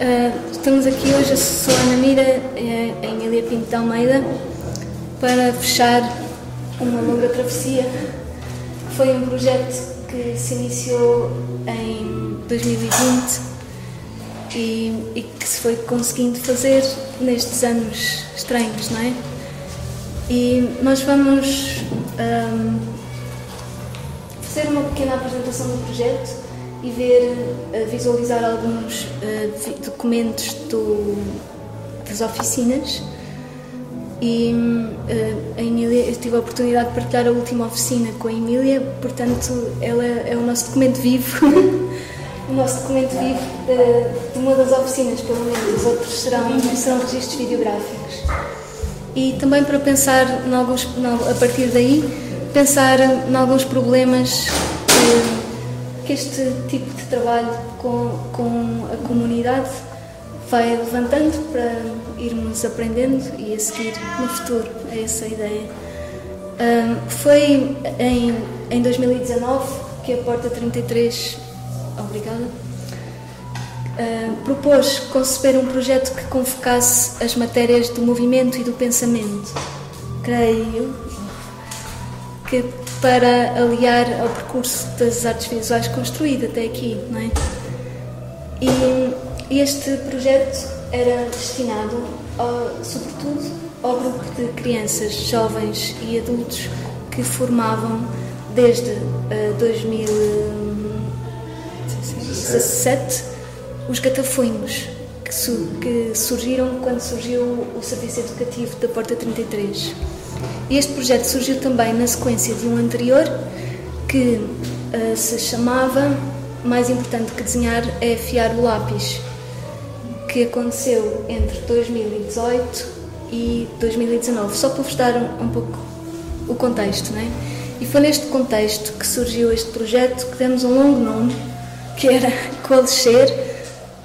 Uh, estamos aqui hoje, sou a Ana Mira, eh, em Emília Pinto de Almeida, para fechar uma longa travessia. Foi um projeto que se iniciou em 2020 e, e que se foi conseguindo fazer nestes anos estranhos, não é? E nós vamos um, fazer uma pequena apresentação do projeto e ver, uh, visualizar alguns uh, documentos do, das oficinas. E uh, a Emília, eu tive a oportunidade de partilhar a última oficina com a Emília, portanto, ela é o nosso documento vivo, o nosso documento vivo de, de, uma das oficinas, pelo menos, os outros serão, serão registros videográficos. E também para pensar, em alguns, a partir daí, pensar em alguns problemas que, que este tipo de trabalho com, com a comunidade vai levantando para irmos aprendendo e a seguir no futuro. É essa ideia. Um, foi em, em 2019 que a Porta 33, obrigada, uh, propôs conceber um projeto que convocasse as matérias do movimento e do pensamento. Creio que para aliar ao percurso das artes visuais construído até aqui, não é? E este projeto era destinado, ao, sobretudo, ao grupo de crianças, jovens e adultos que formavam desde uh, 2017 os gatafunhos que, su que, surgiram quando surgiu o Serviço Educativo da Porta 33. Este projeto surgiu também na sequência de um anterior que uh, se chamava Mais importante que desenhar é afiar o lápis que aconteceu entre 2018 e 2019, só para vos dar um, um pouco o contexto, né? E foi neste contexto que surgiu este projeto que demos um longo nome, que era Coalescer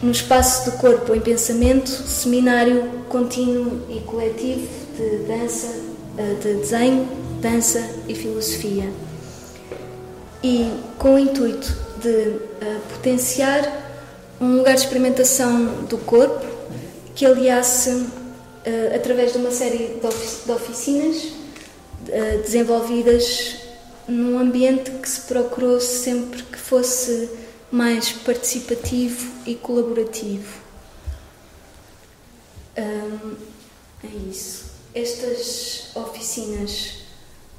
no Espaço do Corpo em Pensamento, Seminário Contínuo e Coletivo de Dança, de Desenho, Dança e Filosofia. E com o intuito de uh, potenciar um lugar de experimentação do corpo que aliasse, uh, através de uma série de, ofic de oficinas desenvolvidas num ambiente que se procurou sempre que fosse mais participativo e colaborativo. Um, é isso. Estas oficinas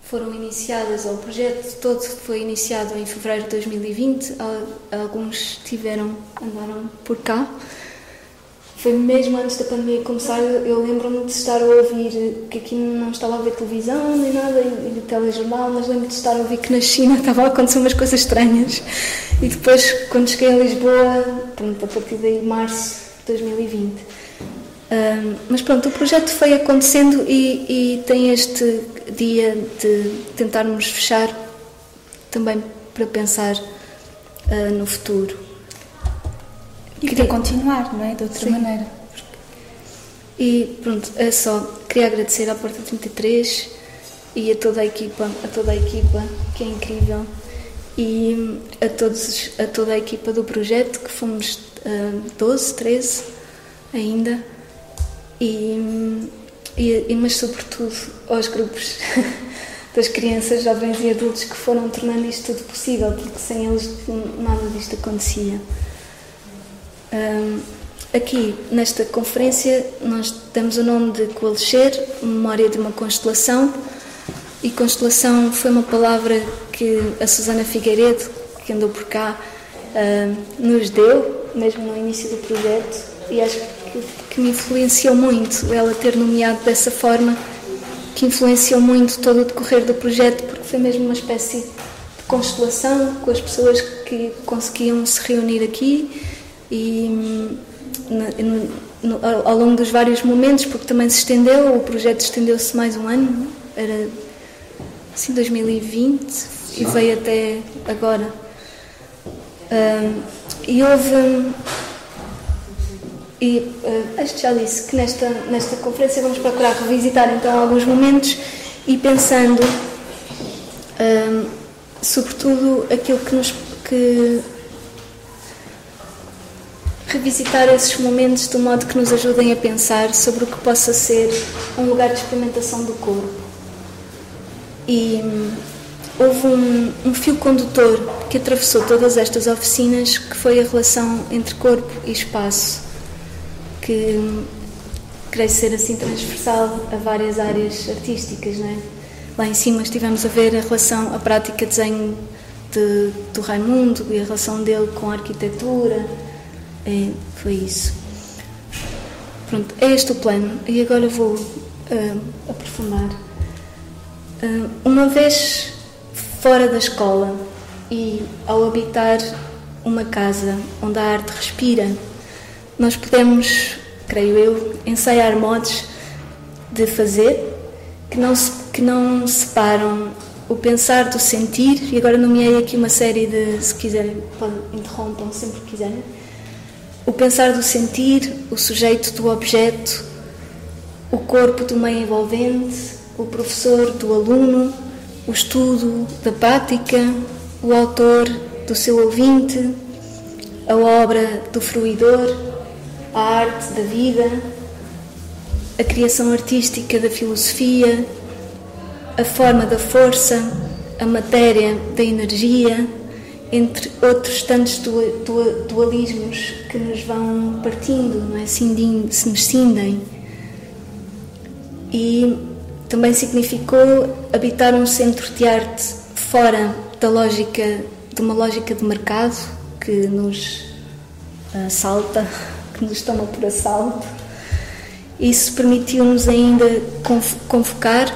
foram iniciadas, ou o projeto todo foi iniciado em fevereiro de 2020, alguns tiveram, andaram por cá. Foi mesmo antes da pandemia começar, eu lembro-me de estar a ouvir, que aqui não estava a ver televisão nem nada, e, telejornal, mas lembro-me de estar a ouvir que na China estava a acontecer umas coisas estranhas. E depois, quando cheguei a Lisboa, pronto, a partir de março de 2020, mas pronto, o projeto foi acontecendo e, e, tem este dia de tentarmos fechar também para pensar uh, no futuro. E queria continuar, não é? De outra Sim. maneira. E pronto, é só. Queria agradecer à Porta 33 e a toda a equipa, a toda a equipa que é incrível e a todos a toda a equipa do projeto que fomos uh, 12, 13 ainda e, e, mas sobretudo aos grupos das crianças, jovens e adultos que foram tornando isto tudo possível, porque sem eles nada disto acontecia. Um, aqui, nesta conferência, nós damos o nome de Coalescer, Memória de uma Constelação, e constelação foi uma palavra que a Susana Figueiredo, que andou por cá, uh, nos deu, mesmo no início do projeto, e acho que, que me influenciou muito ela ter nomeado dessa forma, que influenciou muito todo o decorrer do projeto, porque foi mesmo uma espécie de constelação com as pessoas que conseguiam se reunir aqui e no, no, ao longo dos vários momentos, porque também se estendeu, o projeto estendeu-se mais um ano, era assim 2020 e veio até agora. Uh, e houve e uh, acho que já disse que nesta, nesta conferência vamos procurar revisitar então alguns momentos e pensando uh, sobretudo aquilo que nos que revisitar esses momentos de modo que nos ajudem a pensar sobre o que possa ser um lugar de experimentação do corpo. E hum, houve um, um fio condutor que atravessou todas estas oficinas, que foi a relação entre corpo e espaço, que creio ser assim transversal a várias áreas artísticas, não é? Lá em cima estivemos a ver a relação, a prática de desenho de, do Raimundo e a relação dele com a arquitetura. É, foi isso. Pronto, é este o plano. E agora vou uh, aprofundar. Uh, uma vez fora da escola e ao habitar uma casa onde a arte respira, nós podemos, creio eu, ensaiar modos de fazer que não, que não separam o pensar do sentir, e agora nomeei aqui uma série de, se quiserem, interrompam sempre que quiserem. O pensar do sentir, o sujeito do objeto, o corpo do meio envolvente, o professor do aluno, o estudo da prática, o autor do seu ouvinte, a obra do fruidor, a arte da vida, a criação artística da filosofia, a forma da força, a matéria da energia, entre outros tantos dualismos que nos vão partindo, não é? Cindindo, se nos cindem. E também significou habitar um centro de arte fora da lógica, de uma lógica de mercado que nos assalta, que nos toma por assalto. Isso permitiu-nos ainda convocar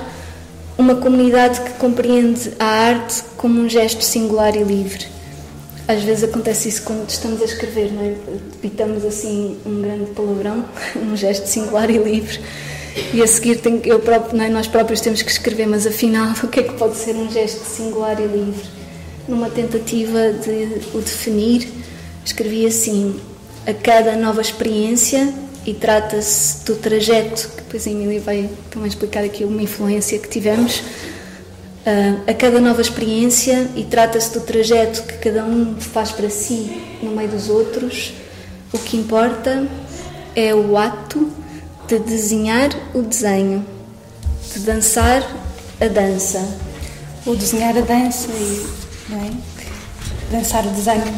uma comunidade que compreende a arte como um gesto singular e livre. Às vezes acontece isso quando estamos a escrever, não é? Debitamos assim um grande palavrão, um gesto singular e livre, e a seguir tem, eu próprio, é? nós próprios temos que escrever, mas afinal, o que é que pode ser um gesto singular e livre? Numa tentativa de o definir, escrevi assim: a cada nova experiência e trata-se do trajeto, que depois a Emília vai também explicar aqui uma influência que tivemos, uh, a cada nova experiência e trata-se do trajeto que cada um faz para si no meio dos outros. O que importa é o ato de desenhar o desenho, de dançar a dança. O desenhar a dança e é? dançar o desenho.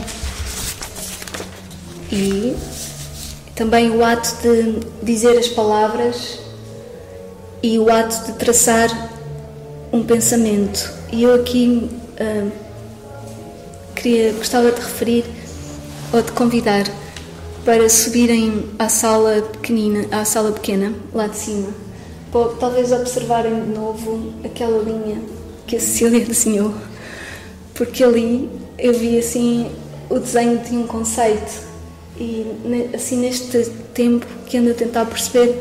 E também o ato de dizer as palavras e o ato de traçar um pensamento. E eu aqui uh, queria, gostava de referir ou de convidar para subirem à sala pequenina, à sala pequena, lá de cima, para talvez observarem de novo aquela linha que a Cecília desenhou, porque ali eu vi assim o desenho de um conceito e assim neste tempo que ando a tentar perceber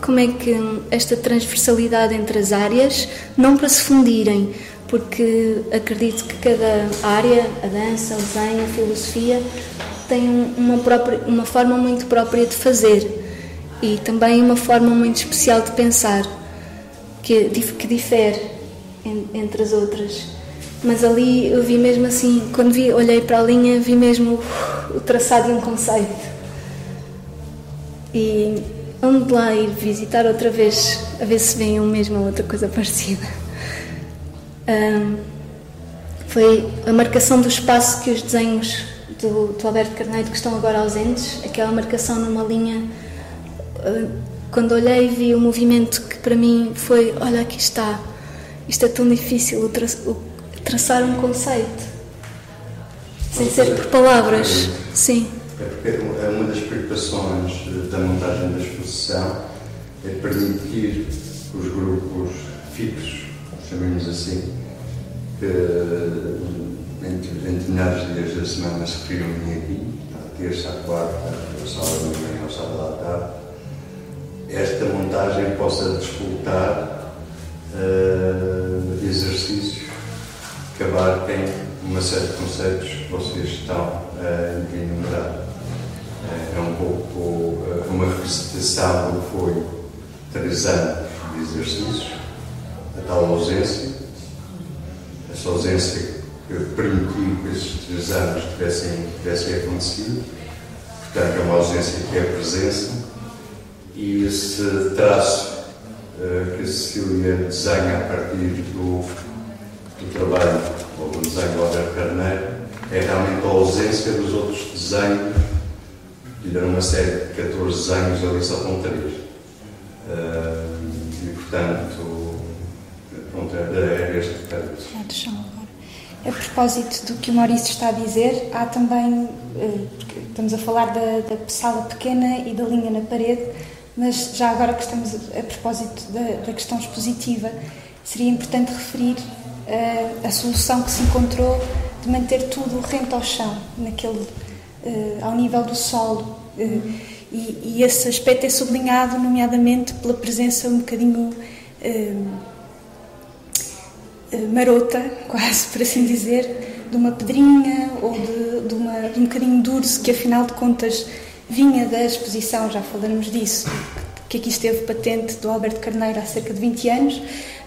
como é que esta transversalidade entre as áreas, não para se fundirem, porque acredito que cada área, a dança, o desenho, a filosofia, tem uma, própria, uma forma muito própria de fazer e também uma forma muito especial de pensar, que, que difere entre as outras. Mas ali eu vi mesmo assim, quando vi, olhei para a linha, vi mesmo o traçado de um conceito. E vamos lá ir visitar outra vez, a ver se vem uma mesma outra coisa parecida. Um, foi a marcação do espaço que os desenhos do, do, Alberto Carneiro, que estão agora ausentes, aquela marcação numa linha. Uh, quando olhei, vi o movimento que para mim foi: olha, aqui está, isto é tão difícil, o traçar um conceito sem ser por palavras. Sim. É porque é uma das preocupações da montagem da exposição é permitir os grupos fixos, chamemos assim, que entre, entre milhares de dias da semana se reúnem aqui, à terça, à quarta, ao sábado de manhã, ao sábado à tarde, esta montagem possa disputar uh, exercícios que abarquem uma série de conceitos que vocês estão a enumerar. É um pouco eh, uma revisitação do que foi três anos de exercícios, a tal ausência, essa ausência que permitiu que esses três anos tivessem, tivessem acontecido, portanto, é uma ausência que é a presença, e esse traço que a Cecília desenha a partir do, do trabalho, ou do desenho do Alberto Carneiro, é realmente a ausência dos outros desenhos, e deram uma série de 14 desenhos, ali só com 3. Uh, e, portanto, pronto, é este recado. A propósito do que o Maurício está a dizer, há também, eh, estamos a falar da, da sala pequena e da linha na parede, mas já agora que estamos a, propósito da, da, questão expositiva, seria importante referir a solução que se encontrou de manter tudo rente ao chão, naquele, uh, ao nível do solo. Uh, e, e, esse aspecto é sublinhado, nomeadamente, pela presença um bocadinho eh, marota, quase por assim dizer, de uma pedrinha ou de, de, uma, de um bocadinho duro, que afinal de contas vinha da exposição, já falaremos disso, que aqui esteve patente do Alberto Carneiro há cerca de 20 anos,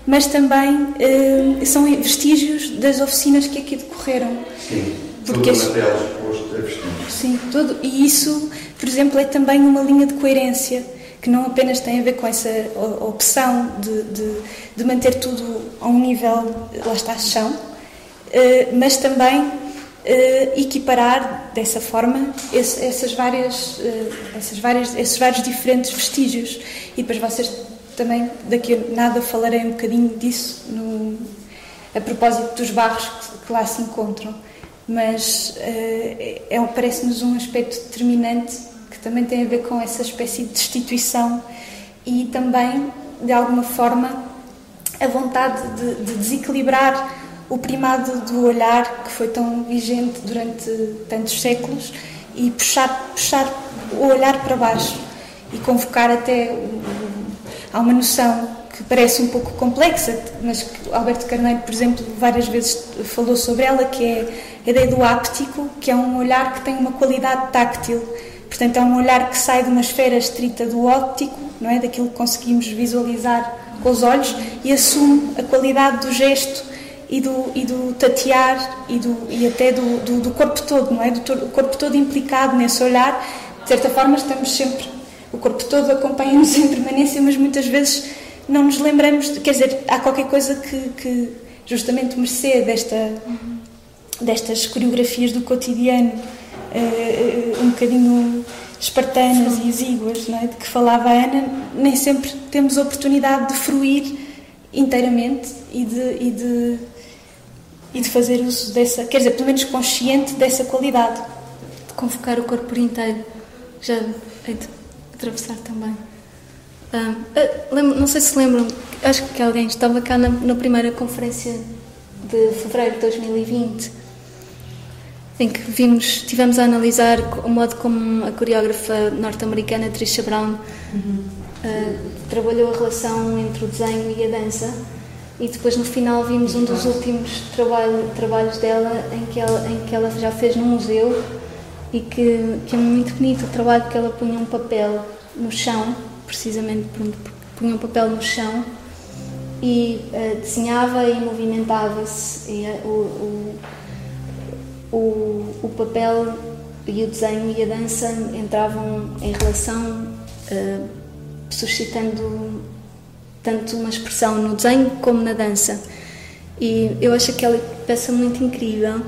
mas também eh, são vestígios das oficinas que aqui decorreram. Sim, porque todo o material exposto é vestígio. Sim, todo, e isso, por exemplo, é também uma linha de coerência que não apenas tem a ver com essa opção de, de, de manter tudo a um nível, lá está, chão, eh, mas também eh, equiparar dessa forma essas várias, essas várias, esses vários diferentes vestígios. E depois vocês também, daqui a nada, falarei um bocadinho disso no, a propósito dos barros que, lá se encontram. Mas é, parece-nos um aspecto determinante que também tem a ver com essa espécie de destituição e também, de alguma forma, a vontade de, de desequilibrar o primado do olhar que foi tão vigente durante tantos séculos e puxar, puxar o olhar para baixo e convocar até há uma noção que parece um pouco complexa, mas que Alberto Carneiro, por exemplo, várias vezes falou sobre ela, que é a ideia do áptico, que é um olhar que tem uma qualidade táctil Portanto, é um olhar que sai de uma esfera estrita do óptico, não é? daquilo que conseguimos visualizar com os olhos, e assume a qualidade do gesto e do, e do tatear e, do, e até do, do, do corpo todo, não é? Do o corpo todo implicado nesse olhar. De certa forma, estamos sempre. O corpo todo acompanha-nos em permanência, mas muitas vezes não nos lembramos. De, quer dizer, há qualquer coisa que, que justamente mercê desta, destas coreografias do cotidiano uh, um bocadinho espartanas Sim. e exíguas, é? de que falava a Ana, nem sempre temos a oportunidade de fruir inteiramente e de, e de, e de fazer uso dessa, quer dizer, pelo menos consciente dessa qualidade. De convocar o corpo inteiro, já atravessar também. Ah, lembro, não sei se lembram, acho que alguém estava cá na, na primeira conferência de fevereiro de 2020 em que vimos, tivemos a analisar o modo como a coreógrafa norte-americana Trisha Brown uhum. uh, trabalhou a relação entre o desenho e a dança e depois no final vimos um dos últimos trabalho, trabalhos dela em que, ela, em que ela já fez num museu e que, que é muito bonito o trabalho porque ela punha um papel no chão, precisamente punha um papel no chão e uh, desenhava e movimentava-se e uh, o, o o, o papel e o desenho e a dança entravam em relação, uh, suscitando tanto uma expressão no desenho como na dança. E eu acho aquela peça muito incrível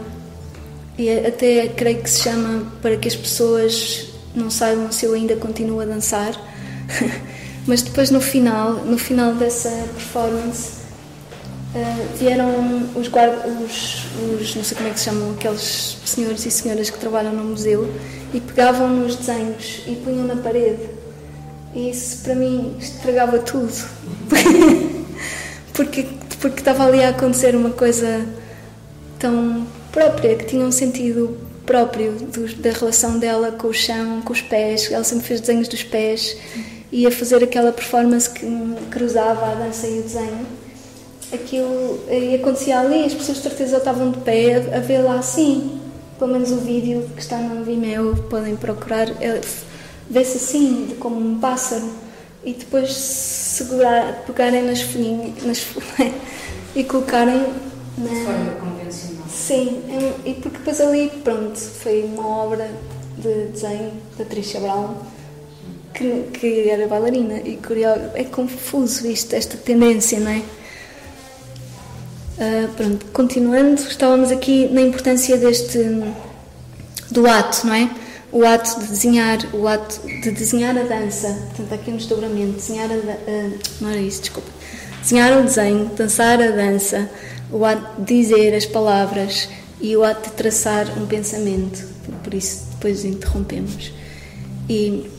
e até creio que se chama para que as pessoas não saibam se eu ainda continuo a dançar. Mas depois no final, no final dessa performance, Uh, vieram os guardas, os, os, não sei como é que se chamam, aqueles senhores e senhoras que trabalham no museu e pegavam nos desenhos e punham na parede. E isso para mim estragava tudo. porque, porque estava ali a acontecer uma coisa tão própria, que tinha um sentido próprio do, da relação dela com o chão, com os pés. Ela sempre fez desenhos dos pés e a fazer aquela performance que cruzava a dança e o desenho aquilo e acontecia ali, as pessoas de certeza estavam de pé a, ver lá assim. Pelo menos o vídeo que está no Vimeo, podem procurar, é, vê-se assim, de como um pássaro, e depois segurar, pegarem nas folhinhas e colocarem na. Sim, é, e porque depois ali, pronto, foi uma obra de desenho da Trisha Brown, que, que era bailarina e coreógrafa. É confuso isto, esta tendência, não é? Uh, pronto, continuando, estávamos aqui na importância deste do ato, não é? O ato de desenhar, o ato de desenhar a dança, portanto aqui um desdobramento, desenhar a, uh, não era isso, desculpa, desenhar o desenho, dançar a dança, o ato de dizer as palavras e o ato de traçar um pensamento, por isso depois interrompemos. E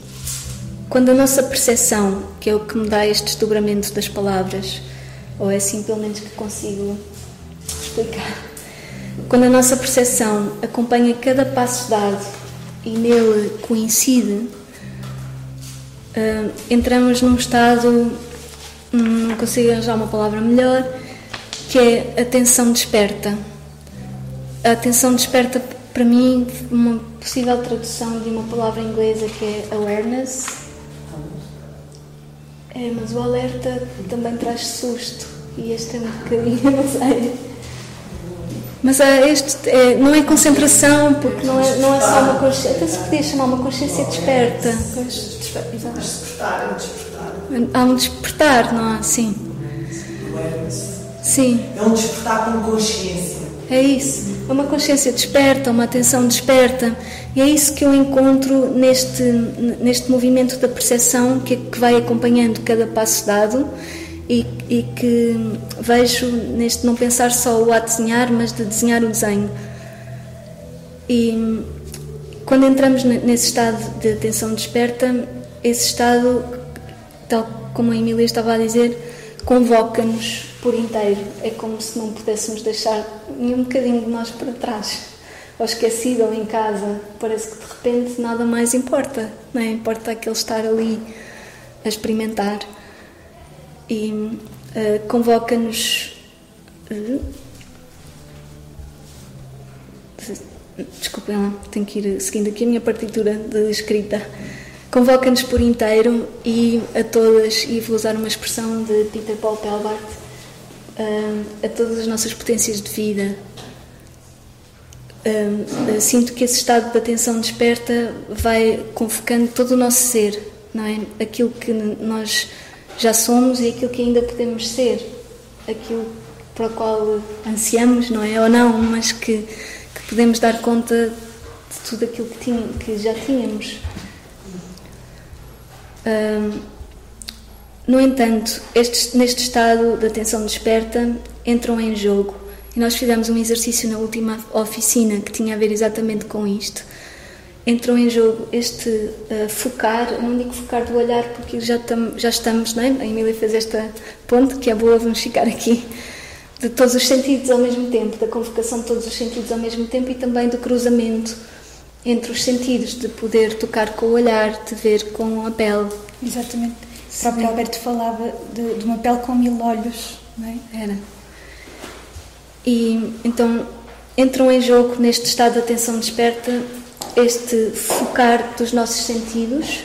quando a nossa percepção, que é o que me dá este desdobramento das palavras, ou é assim pelo menos que consigo explicar, quando a nossa percepção acompanha cada passo dado e nele coincide, uh, entramos num estado, hum, não consigo arranjar uma palavra melhor, que é atenção desperta. A atenção desperta, para mim, uma possível tradução de uma palavra inglesa que é awareness. É, mas o alerta também traz susto e este é um bocadinho, não sei. Mas é, este é, não é concentração, porque não é, não é só uma consciência. Até se podia chamar uma consciência desperta. Despertar. Há um despertar, não há? Sim. Sim. É um despertar com consciência. É isso. É uma consciência desperta, uma atenção desperta. E é isso que eu encontro neste, neste movimento da percepção que, que vai acompanhando cada passo dado e, e, que vejo neste não pensar só o a desenhar, mas de desenhar o desenho. E quando entramos nesse estado de atenção desperta, esse estado, tal como a Emília estava a dizer, convoca-nos por inteiro. É como se não pudéssemos deixar nenhum bocadinho de nós para trás. Ou esquecido ou em casa. Parece que de repente nada mais importa. Não é? Importa aquele estar ali a experimentar. E uh, convoca-nos. Uh, desculpem lá, tenho que ir seguindo aqui a minha partitura de escrita. Convoca-nos por inteiro e a todas, e vou usar uma expressão de Peter Paul Pelbart, a todas as nossas potências de vida. sinto que esse estado de atenção desperta vai convocando todo o nosso ser, não é? Aquilo que nós já somos e aquilo que ainda podemos ser, aquilo para o qual ansiamos, não é? Ou não, mas que, que podemos dar conta de tudo aquilo que, que já tínhamos. No entanto, estes, neste estado de atenção desperta, entram em jogo. E nós fizemos um exercício na última oficina que tinha a ver exatamente com isto. Entrou em jogo este uh, focar, não digo focar do olhar porque já, tam, já estamos, não é? A Emília fez esta ponte, que é boa, vamos ficar aqui, de todos os sentidos ao mesmo tempo, da convocação de todos os sentidos ao mesmo tempo e também do cruzamento entre os sentidos, de poder tocar com o olhar, de ver com a pele. Exatamente. O próprio Alberto falava de, de uma pele com mil olhos, não é? Era. E então entram em jogo, neste estado de atenção desperta, este focar dos nossos sentidos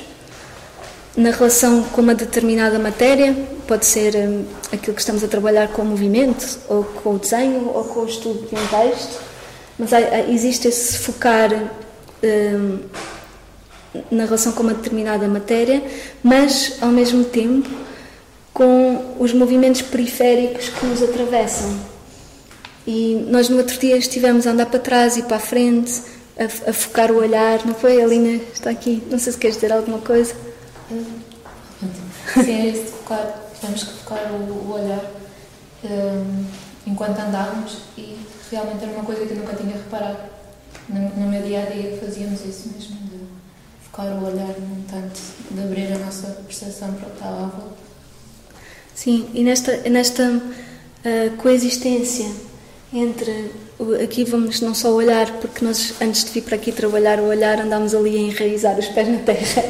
na relação com uma determinada matéria, pode ser um, aquilo que estamos a trabalhar com o movimento, ou com o desenho, ou com o estudo de um texto, mas há, existe esse focar um, na relação com uma determinada matéria, mas ao mesmo tempo com os movimentos periféricos que nos atravessam. E nós no outro dia estivemos a andar para trás e para a frente, a, a focar o olhar, não foi? A Lina está aqui, não sei se queres dizer alguma coisa. Sim, é isso de focar, tivemos que focar o, o olhar um, enquanto andávamos e realmente era uma coisa que eu nunca tinha reparado. No, no meu dia a dia fazíamos isso mesmo focar o olhar num tanto, de abrir a nossa percepção para o que está à volta. Sim, e nesta, nesta uh, coexistência entre. Aqui vamos não só olhar, porque nós antes de vir para aqui trabalhar o olhar andámos ali a enraizar os pés na terra.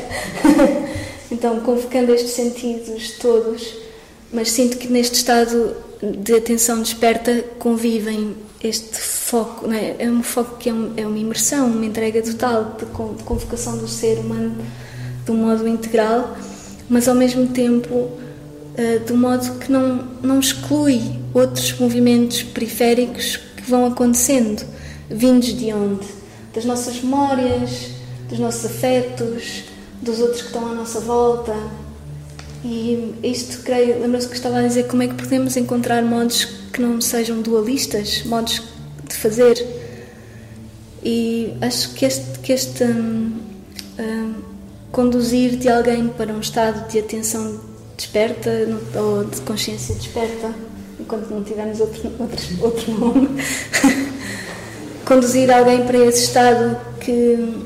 então, convocando estes sentidos todos, mas sinto que neste estado de atenção desperta convivem este foco, é? é? um foco que é, um, é, uma imersão, uma entrega total de, convocação do ser humano de um modo integral, mas ao mesmo tempo uh, de um modo que não, não exclui outros movimentos periféricos que vão acontecendo, vindos de onde? Das nossas memórias, dos nossos afetos, dos outros que estão à nossa volta. E isto, creio, lembra-se que estava a dizer como é que podemos encontrar modos que não sejam dualistas, modos de fazer. E acho que este, que este um, um, conduzir de alguém para um estado de atenção desperta ou de consciência desperta, enquanto não tivermos outro, outro, outro nome, conduzir alguém para esse estado que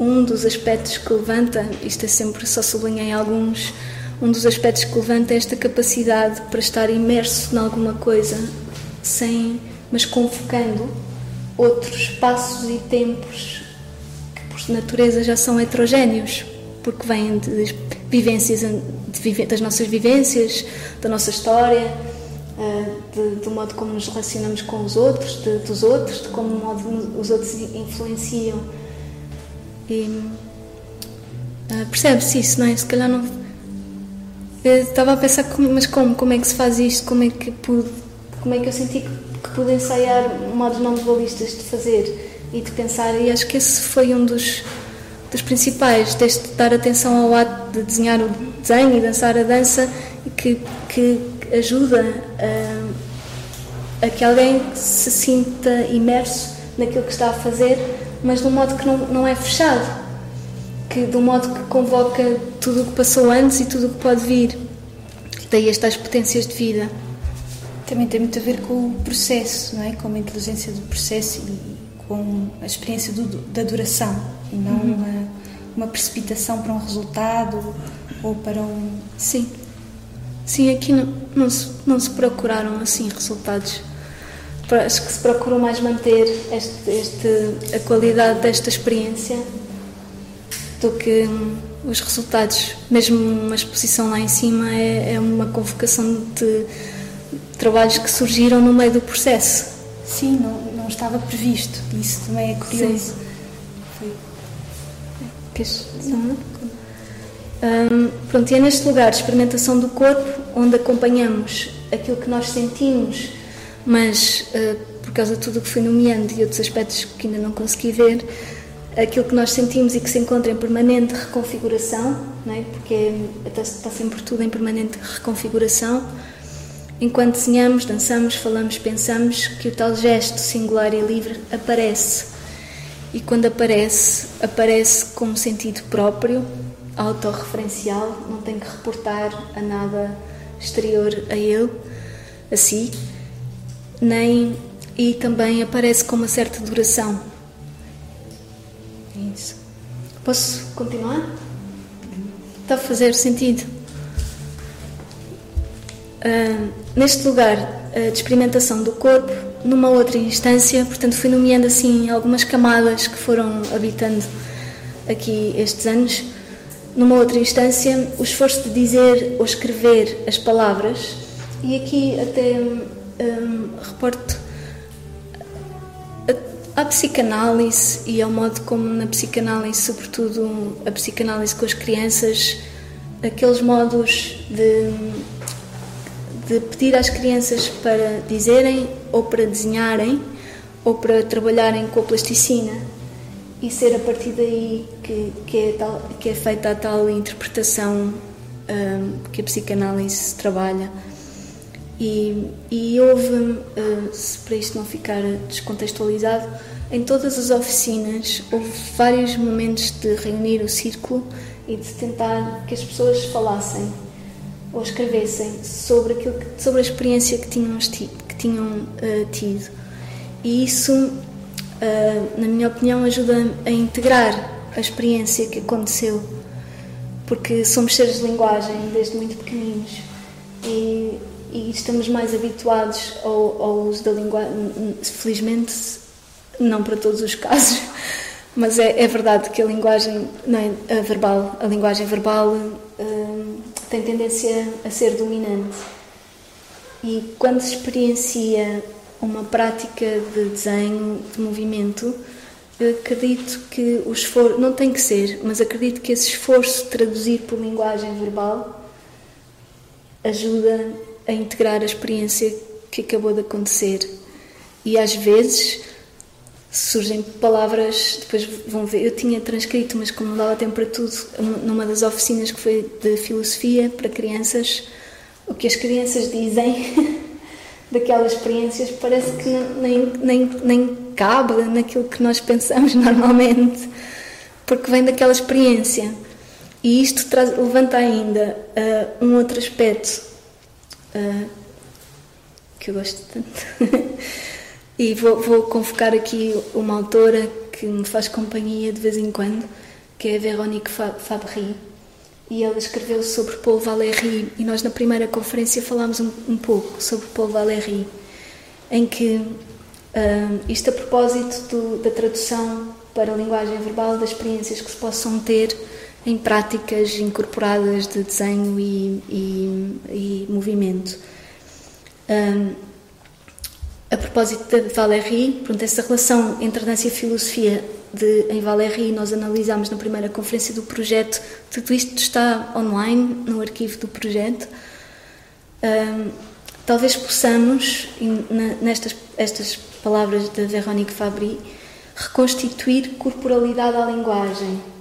um dos aspectos que levanta, isto é sempre só sublinhei alguns, um dos aspectos que levanta é esta capacidade para estar imerso em alguma coisa, sem, mas convocando outros espaços e tempos que por natureza já são heterogéneos, porque vêm de vivências, de, das nossas vivências, da nossa história, eh, de, do modo como nos relacionamos com os outros, de, dos outros, de como modo os outros influenciam. E uh, percebe-se isso, não é? Se calhar não. Eu estava a pensar, mas como? Como é que se faz isto? Como é que pude. Como é que eu senti que, que pude ensaiar modos não dualistas de fazer e de pensar? E acho que esse foi um dos, dos principais, desde dar atenção ao ato de desenhar o desenho e dançar a dança, que, que ajuda a, a que alguém se sinta imerso naquilo que está a fazer, mas de um modo que não, não é fechado, que de um modo que convoca tudo o que passou antes e tudo o que pode vir. Daí estas potências de vida. Também tem muito a ver com o processo, não é? Com a inteligência do processo e com a experiência do, da duração e não uhum. uma, uma precipitação para um resultado ou para um. Sim. Sim, aqui não, não, se, não se procuraram assim resultados. Acho que se procurou mais manter este, este, a qualidade desta experiência do que os resultados. Mesmo uma exposição lá em cima é, é uma convocação de trabalhos que surgiram no meio do processo. Sim, não, não estava previsto. Isso também é curioso. Sim. Foi. Queres um, pronto, e é neste lugar experimentação do corpo onde acompanhamos aquilo que nós sentimos, mas uh, por causa de tudo o que fui nomeando e outros aspectos que ainda não consegui ver, aquilo que nós sentimos e que se encontra em permanente reconfiguração, não é? porque é, está, está sempre tudo em permanente reconfiguração. Enquanto desenhamos, dançamos, falamos, pensamos, que o tal gesto singular e livre aparece. E quando aparece, aparece com um sentido próprio, autorreferencial, não tem que reportar a nada exterior a ele, a si, nem e também aparece com uma certa duração. Posso continuar? Está a fazer sentido? Uh, neste lugar uh, de experimentação do corpo, numa outra instância, portanto, fui nomeando assim algumas camadas que foram habitando aqui estes anos numa outra instância, o esforço de dizer ou escrever as palavras, e aqui até um, reporto a, a psicanálise e ao modo como na psicanálise, sobretudo a psicanálise com as crianças, aqueles modos de, de pedir às crianças para dizerem ou para desenharem ou para trabalharem com a plasticina e ser a partir daí que, que, é, tal, que é feita a tal interpretação um, que a psicanálise trabalha. E, e houve, uh, se para isto não ficar descontextualizado, em todas as oficinas houve vários momentos de reunir o círculo e de tentar que as pessoas falassem ou escrevessem sobre, aquilo que, sobre a experiência que tinham, que tinham uh, tido. E isso uh, na minha opinião, ajuda a integrar a experiência que aconteceu, porque somos seres de linguagem desde muito pequeninos e, e estamos mais habituados ao, ao uso da linguagem, felizmente, não para todos os casos. Mas é, é, verdade que a linguagem não é, a verbal, a linguagem verbal uh, tem tendência a ser dominante. E quando se experiencia uma prática de desenho, de movimento, acredito que o esforço, não tem que ser, mas acredito que esse esforço de traduzir por linguagem verbal ajuda a integrar a experiência que acabou de acontecer. E às vezes surgem palavras, depois vão ver, eu tinha transcrito, mas como não dava tempo para tudo, numa das oficinas que foi de filosofia para crianças, o que as crianças dizem daquelas experiências parece que nem, nem, nem cabe naquilo que nós pensamos normalmente, porque vem daquela experiência. E isto traz, levanta ainda uh, um outro aspecto uh, que eu gosto tanto. e vou, vou convocar aqui uma autora que me faz companhia de vez em quando, que é a Véronique Fabry. E ela escreveu sobre Paul Valéry, e nós na primeira conferência falámos um, um pouco sobre Paul Valéry, em que Uh, isto a propósito do, da tradução para a linguagem verbal das experiências que se possam ter em práticas incorporadas de desenho e, e, e movimento. Um, a propósito da Valéry, pronto, essa relação entre dança e filosofia de, em Valéry, nós analisámos na primeira conferência do projeto, tudo isto está online no arquivo do projeto. Um, talvez possamos, nestas estas palavras de Véronique Fabry, reconstituir corporalidade à linguagem.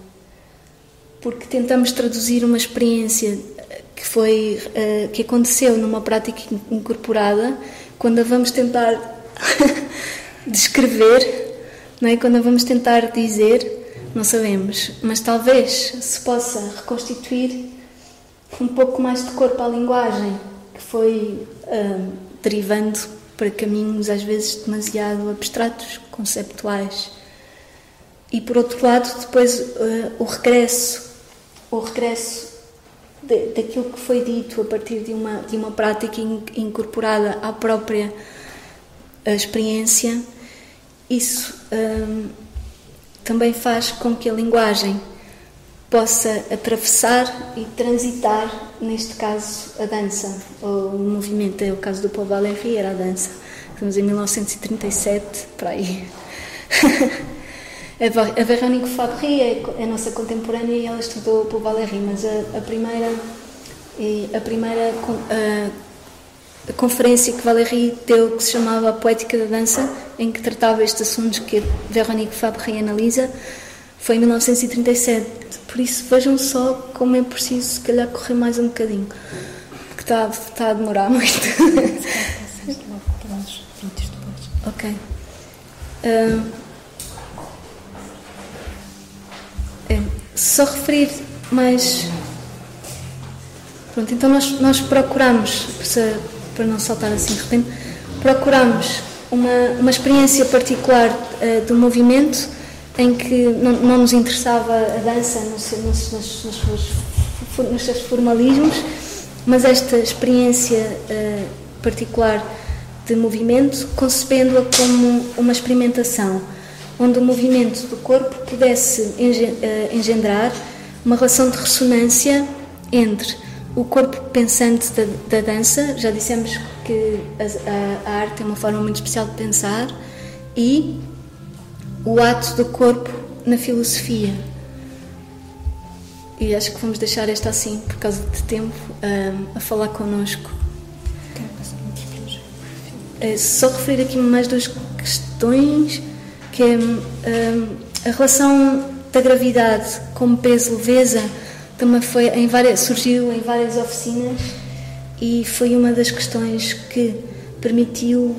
Porque tentamos traduzir uma experiência que foi uh, que aconteceu numa prática incorporada, quando a vamos tentar descrever, não é? Quando a vamos tentar dizer, não sabemos, mas talvez se possa reconstituir um pouco mais de corpo à linguagem, que foi uh, derivando para caminhos às vezes demasiado abstratos, conceptuais. E por outro lado, depois uh, o regresso, o regresso de, daquilo que foi dito a partir de uma, de uma prática in, incorporada à própria eh, experiência, isso um, também faz com que a linguagem possa atravessar e transitar, neste caso, a dança, ou o movimento. É o caso do Paul Valéry, era a dança. Estamos em 1937, para aí. a Veronique Fabry é, é a nossa contemporânea e ela estudou o Paul Valéry, mas a, a primeira, a primeira a, a conferência que Valéry deu, que se chamava a Poética da Dança, em que tratava estes assuntos que a Veronique Fabry analisa, foi em 1937, por isso vejam só como é preciso, se calhar, correr mais um bocadinho, porque está, está a demorar muito. ok. Uh, só referir mais. Pronto, então nós, nós procuramos, para não saltar assim de repente, procuramos uma, uma experiência particular uh, do movimento em que não, não nos interessava a dança nos, nos, nos, nos, nos seus formalismos, mas esta experiência uh, particular de movimento, concebendo-a como uma experimentação, onde o movimento do corpo pudesse eh, engendrar uma relação de ressonância entre o corpo pensante da, da dança, já dissemos que a, a, a arte é uma forma muito especial de pensar, e o ato do corpo na filosofia. E acho que vamos deixar esta assim, por causa de tempo, a falar connosco. É só referir aqui mais duas questões, que é a relação da gravidade com peso leveza também foi em várias, surgiu em várias oficinas e foi uma das questões que permitiu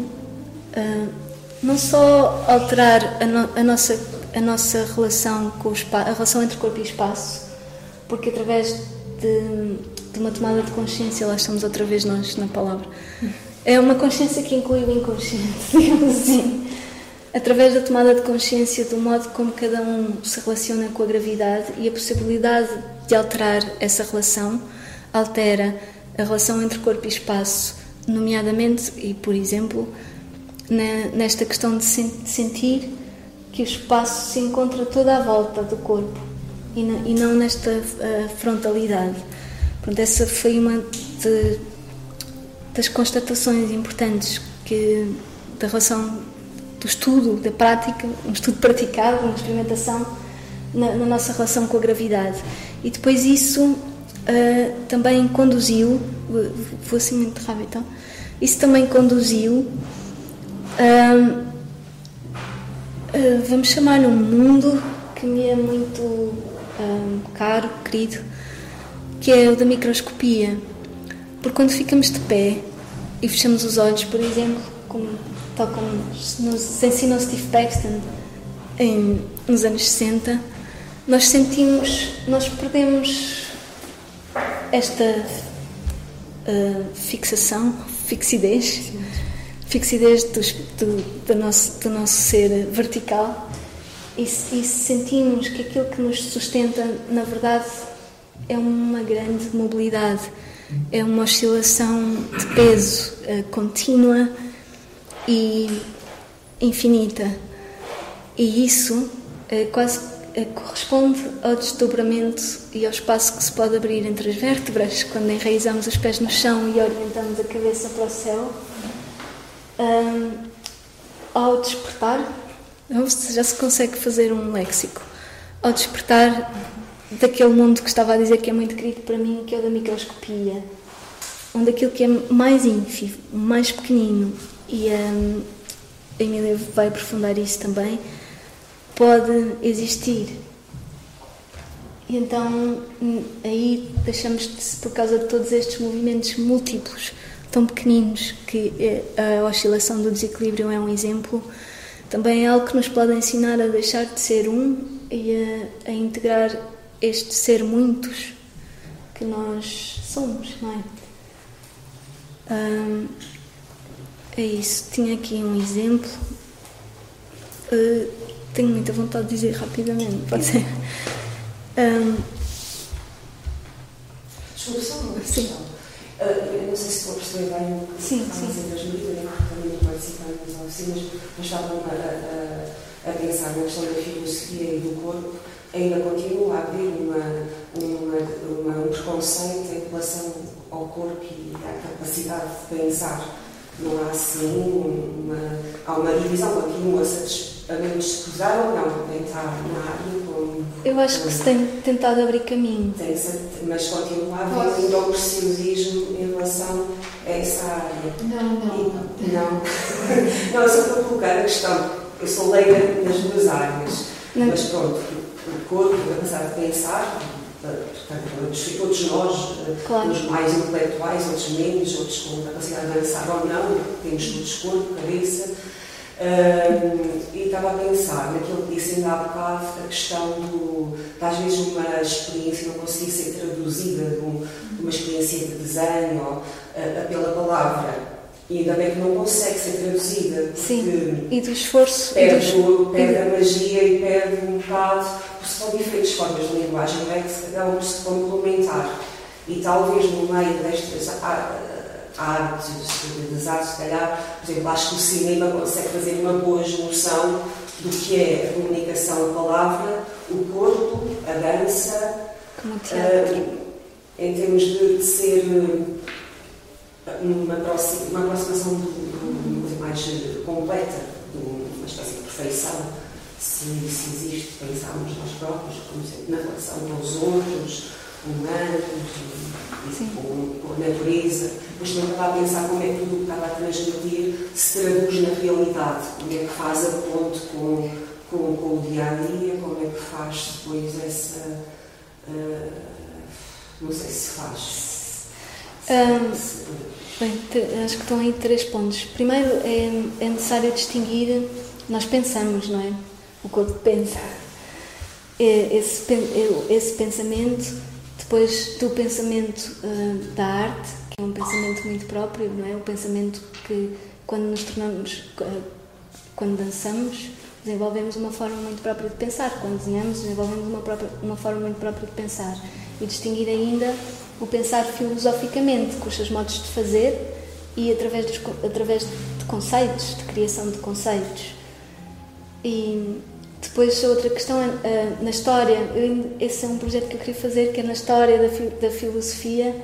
uh, não só alterar a, no, a, nossa, a nossa relação com o espaço, a relação entre corpo e espaço, porque através de, de uma tomada de consciência, lá estamos outra vez nós na palavra, é uma consciência que inclui o inconsciente, digamos assim. Através da tomada de consciência do modo como cada um se relaciona com a gravidade e a possibilidade de alterar essa relação, altera a relação entre corpo e espaço, nomeadamente e, por exemplo, nesta questão de, sen de, sentir que o espaço se encontra toda à volta do corpo e, não nesta uh, frontalidade. Pronto, essa foi uma de, das constatações importantes que da relação do estudo, da prática, um estudo praticado, uma experimentação na, na nossa relação com a gravidade. E depois isso uh, também conduziu, vou assim muito rápido então, isso também conduziu um, Uh, vamos chamar um mundo que me é muito um, caro, querido, que é o da microscopia. Porque quando ficamos de pé e fechamos os olhos, por exemplo, como, tal como nos ensinou Steve Paxton em, nos anos 60, nós sentimos, nós perdemos esta uh, fixação, fixidez, fixidez do, do, do, nosso, do nosso ser vertical e, e sentimos que aquilo que nos sustenta, na verdade, é uma grande mobilidade, é uma oscilação de peso uh, contínua e infinita. E isso uh, quase uh, corresponde ao desdobramento e ao espaço que se pode abrir entre as vértebras quando enraizamos os pés no chão e orientamos a cabeça para o céu. ao despertar, já se consegue fazer um léxico. Ao despertar daquele mundo que estava a dizer que é muito querido para mim, que é o da microscopia, onde aquilo que é mais ínfimo, mais pequenino, e um, a Emília vai aprofundar isso também, pode existir. E então aí deixamos, de, por causa de todos estes movimentos múltiplos, tão pequeninos, que eh, a oscilação do desequilíbrio é um exemplo, também é algo que nos pode ensinar a deixar de ser um e a, a integrar este ser muitos que nós somos, não é? Um, é isso. Tinha aqui um exemplo. Uh, tenho muita vontade de dizer rapidamente, pode ser? Um, Desculpa, só uma Sim. questão. Uh, eu não sei se estou a perceber bem o que Sim, sim. dizer medidas, nem porque também não participei nas oficinas, mas estavam a, a, a pensar na questão da filosofia e do corpo. Ainda continua a haver uma, uma, uma, um preconceito em relação ao corpo e à capacidade de pensar. Não há assim uma. Há uma divisão, continua-se a menos se cruzar ou não, tentar na área como. eu acho que se tem tentado abrir caminho. Tem-se- mas continua a haver ainda um preciosismo em relação a essa área. Não, não, não. Não. Não, é só para colocar a questão. Eu sou leiga nas duas áreas, Não. mas pronto, o corpo, a capacidade de pensar, portanto, todos- todos nós, eh, Claro. uns mais intelectuais, outros menos, outros com capacidade de pensar ou não, temos todos corpo, cabeça. Ahm, e estava a pensar naquilo que disse ainda há bocado, a questão do, de às vezes uma experiência não conseguir ser traduzida de, um- de uma experiência de desenho ou, pela palavra. E ainda bem que não consegue ser traduzida, Sim. E do esforço. E perde, dos, o- perde a magia e perde um bocado, são diferentes formas de linguagem não é, que se acabam por se complementar. E talvez no meio destas artes, das artes, se calhar, por exemplo, acho que o cinema consegue fazer uma boa junção do que é a comunicação, a palavra, o corpo, a dança, como o teatro. ah, em termos de, de ser ah, uma, aproxi- uma aproximação de, coisa mais eh, completa, de uma espécie de perfeição, se, se existe, pensarmos nós próprios, como sempre, na relação com os outros, humanos, e, com, com a natureza. Mas não estava a pensar como é que tudo o que estava a transmitir se traduz na realidade, como é que faz a ponte com, com, com o dia a dia, como é que faz depois essa. ah, não sei se faz. Se- Bem, acho que estão aí três pontos. Primeiro, é, é necessário distinguir. Nós pensamos, não é? O corpo pensa. É Esse, é esse pensamento, depois do pensamento ah, da arte, que é um pensamento muito próprio, não é? O pensamento que, quando nos tornamos. ah, quando dançamos, desenvolvemos uma forma muito própria de pensar. Quando desenhamos, desenvolvemos uma, própria, uma forma muito própria de pensar. E distinguir ainda o pensar filosoficamente, com os seus modos de fazer e através, dos, através de conceitos, de criação de conceitos. E depois a outra questão é ah, na história. Eu esse é um projeto que eu queria fazer, que é na história da, fi- da filosofia,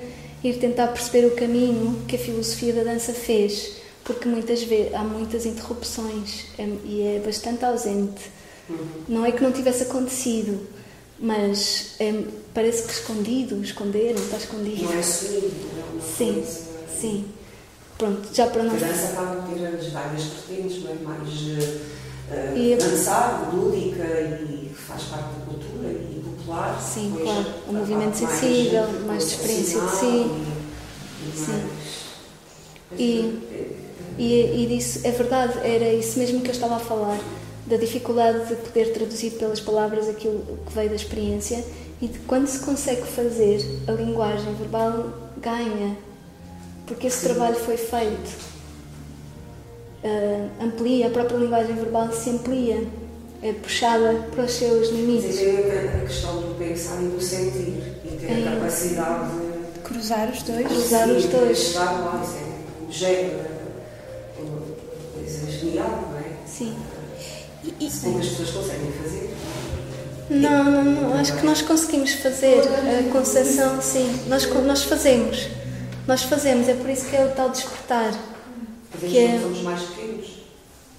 ir tentar perceber o caminho que a filosofia da dança fez, porque muitas vezes há muitas interrupções é- e é bastante ausente. Não é que não tivesse acontecido, mas é- parece que escondido, esconder, não está escondido. Não é assumido, não é uma Sim, coisa. sim. Pronto, já para A nós. dança acaba por ter as várias vertentes, não é? mais uh, E- dançar, lúdica e que faz parte da cultura e popular. Sim, depois claro. a Um movimento sensível, mais de experiência de si. E, e Sim. mais- E- E, e disso, é verdade, era isso mesmo que eu estava a falar, da dificuldade de poder traduzir pelas palavras aquilo que veio da experiência e de quando se consegue fazer, a linguagem verbal ganha, porque esse trabalho foi feito. Ah, amplia, a própria linguagem verbal se amplia, é puxada para os seus limites. é a questão do pensar e do sentir e ter É. a capacidade de Cruzar os dois. Cruzar os Sim, dois. Chegar lá, isso é um é uma coisa genial, não é? Sim. E- Se poucas pessoas conseguem fazer. Não, não, não, acho que nós conseguimos fazer a concessão, sim, nós, nós fazemos. Nós fazemos, é por isso que é o tal despertar. Fazemos Que é- somos mais pequenos.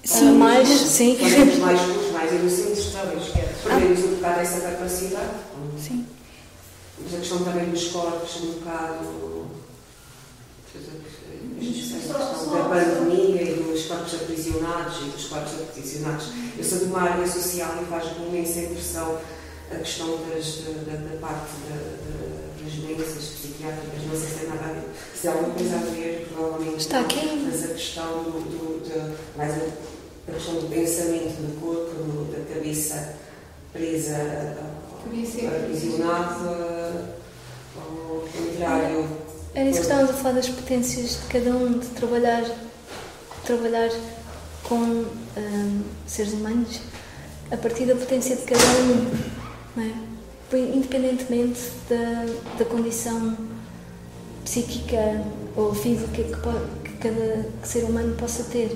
Sim, mais, sim. Fazemos mais cursos, mais inocentes, talvez. Perdemos um bocado essa capacidade. Sim. Mas a questão também dos corpos, um bocado. Da pandemia e dos corpos aprisionados e dos corpos aprisionados. Eu sou de uma área social e faz-me imensa impressão a questão das, da, da- da parte da, das doenças psiquiátricas. Não sei se tem nada a ver, se tem alguma coisa a ver, provavelmente. Está não, aqui. Mas a questão do, do, de- mais a, a questão do pensamento, do corpo, do- da cabeça presa ser. aprisionado ao contrário. Era isso que estávamos a falar das potências de cada um, de trabalhar, trabalhar com hum, seres humanos a partir da potência de cada um, não é? Independentemente da, da condição psíquica ou física que, que cada ser humano possa ter,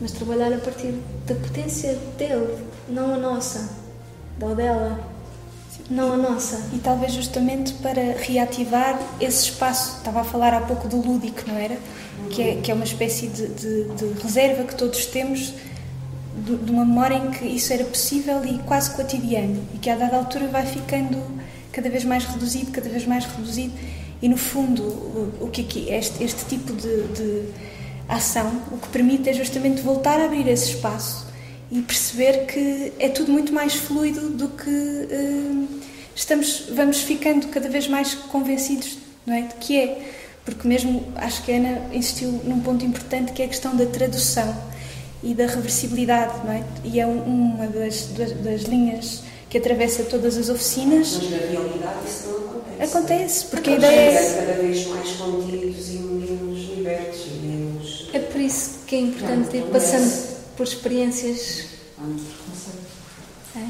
mas trabalhar a partir da potência dele, não a nossa, ou dela, não a nossa. E talvez justamente para reativar esse espaço, estava a falar há pouco do lúdico, não era? Que é, que é uma espécie de, de- de reserva que todos temos de, de uma memória em que isso era possível e quase cotidiano e que a dada altura vai ficando cada vez mais reduzido, cada vez mais reduzido e no fundo o, o que aqui este, este tipo de, de ação o que permite é justamente voltar a abrir esse espaço e perceber que é tudo muito mais fluido do que hum, estamos vamos ficando cada vez mais convencidos não é de que é. Porque mesmo acho que Ana insistiu num ponto importante que é a questão da tradução e da reversibilidade não é e é um- uma das, das, das linhas que atravessa todas as oficinas Mas na realidade isso não acontece. acontece porque a ideia é cada vez mais contidos e menos libertos e menos. É por isso que é importante ir passando por experiências. É.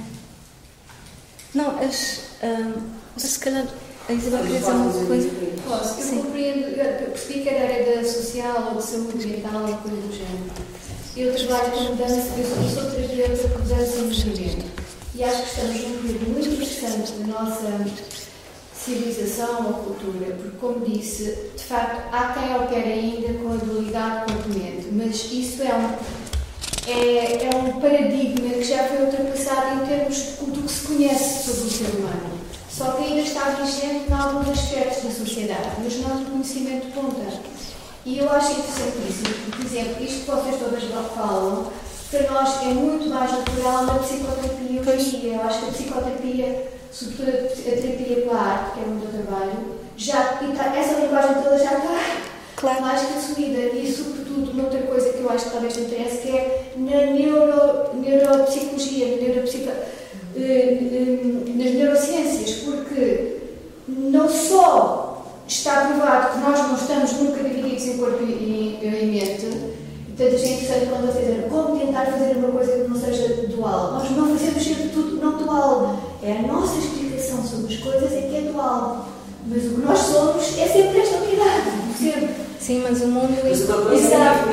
Não, as. hum, se calhar a Isabel queria dizer uma coisa. Posso? Eu Sim. compreendo, eu percebi que era área da social ou de saúde mental ou coisa do género. Eu trabalho com mudança, eu sou terapeuta por mudança no movimento. E acho que estamos num período muito interessante da nossa civilização ou cultura, porque, como disse, de facto, há quem opere ainda com a dualidade corpo-mente, mas isso é um, é, é um paradigma que já foi ultrapassado em termos do que se conhece sobre o ser humano. Só que ainda está vigente em alguns aspectos da sociedade, mas não no conhecimento de ponta. E eu acho interessantíssimo, por exemplo, isto que vocês todas falam, para nós é muito mais natural na psicoterapia hoje. Eu acho que a psicoterapia, sobretudo a terapia pela arte, que é onde eu trabalho, já, tá- essa linguagem toda já está claro. mais que assumida. E, sobretudo, uma outra coisa que eu acho que talvez te interesse, que é na neuro, neuropsicologia, na neuropsico, eh, eh, nas neurociências, porque não só está provado que nós não estamos nunca divididos em corpo e, e, e mente, portanto, achei interessante quando vocês dizem como tentar fazer uma coisa que não seja dual. Nós não fazemos sempre tudo não dual. É a nossa explicação sobre as coisas é que é dual. Mas o que nós somos é sempre esta unidade, sempre. Sim, mas o mundo. Mas uma coisa Exato.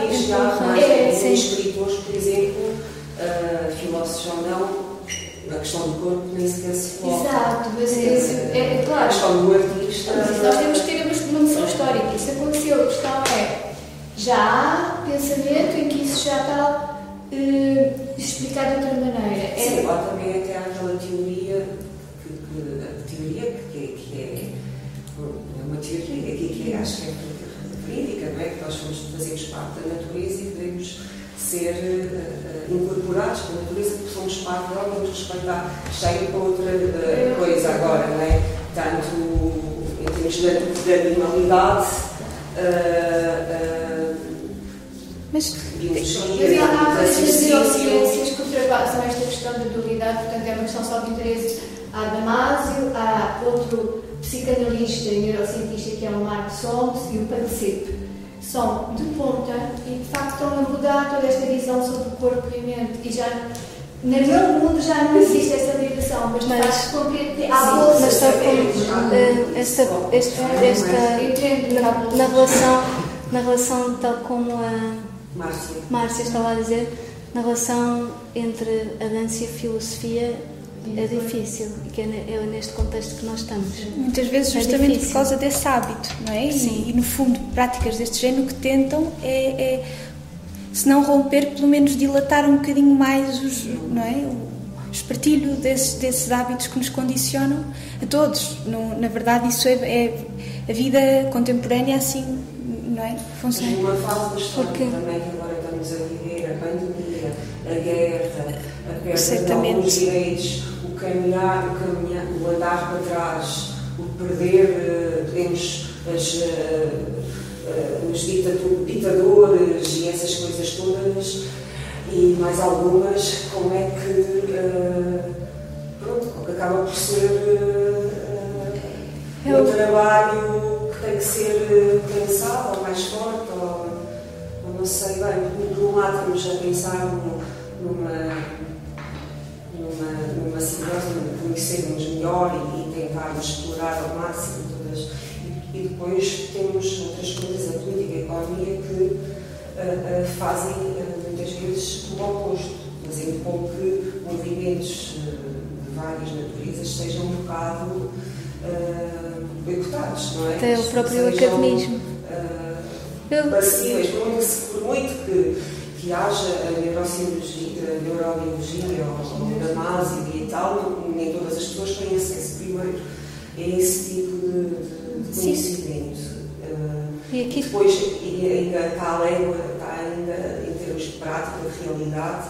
É, escritores, por exemplo, ah, filósofos ou não, na questão do corpo nem sequer se coloca. Exato, mas é, é, é A claro. questão do artista. Nós temos que ter uma noção histórica. Isso aconteceu. A questão é: já há pensamento em que isso já está eh, explicado de outra maneira. Sim, É, lá também até há aquela teoria, que, que- a teoria que, é- que é, é uma teoria que, que é, acho que é verídica, não é? Que nós somos, fazemos parte da natureza e devemos ser eh, incorporados pela natureza, que somos parte dela, vamos respeitar. Cheio para outra uh, coisa agora, não é? Tanto em termos de, de animalidade, uh, mas biologia, há várias ciências que ultrapassam esta questão da dualidade, portanto é uma questão só de interesse. Há Damásio, há outro psicanalista e neurocientista que é o Mark Solms e o Pansip. São de ponta e de facto estão a mudar toda esta visão sobre o corpo e a mente. E já no meu mundo já não existe essa ligação, mas Mas- facto compreende. Há bolsas. Mas sabe como eh, esta, esta, esta Entendo, na, na relação, na relação tal como a Márcia. Márcia estava a dizer, na relação entre a dança e a filosofia é difícil, e que é, é neste contexto que nós estamos. muitas vezes É justamente por difícil. causa desse hábito, não é? Sim. E, e, no fundo, práticas deste género que tentam é, é, se não romper, pelo menos dilatar um bocadinho mais os, não é? o espartilho desses, desses hábitos que nos condicionam a todos. Não, na verdade, isso é, é a vida contemporânea assim, não é? Funciona. numa fase da história Porque- também que agora estamos a viver, a pandemia, a guerra, a perda de alguns direitos, caminhar, o caminhar, o andar para trás, o perder, eh, podemos, as, eh, eh, os ditado- ditadores e essas coisas todas, e mais algumas, como é que, eh, pronto, que acaba por ser Eu- um trabalho que tem que ser pensado, ou mais forte, ou, ou não sei bem. Por um lado, estamos a pensar num- numa, numa, numa segurança, num conhecermos melhor e, e tentarmos explorar ao máximo todas. E, e depois temos outras coisas, a política e a economia, que eh, eh, fazem eh, muitas vezes o oposto, fazendo com que movimentos de várias naturezas sejam um bocado boicotados, não é? Até o próprio Sejam, academismo. Eu, passíveis, por muito, que- por muito que, que haja a neurociologia, a neurobiologia ou o damásio e tal, nem todas as pessoas têm acesso primeiro a esse tipo de, de- conhecimento. Eh, e aqui depois e ainda está a légua, está ainda em termos de prática, de realidade,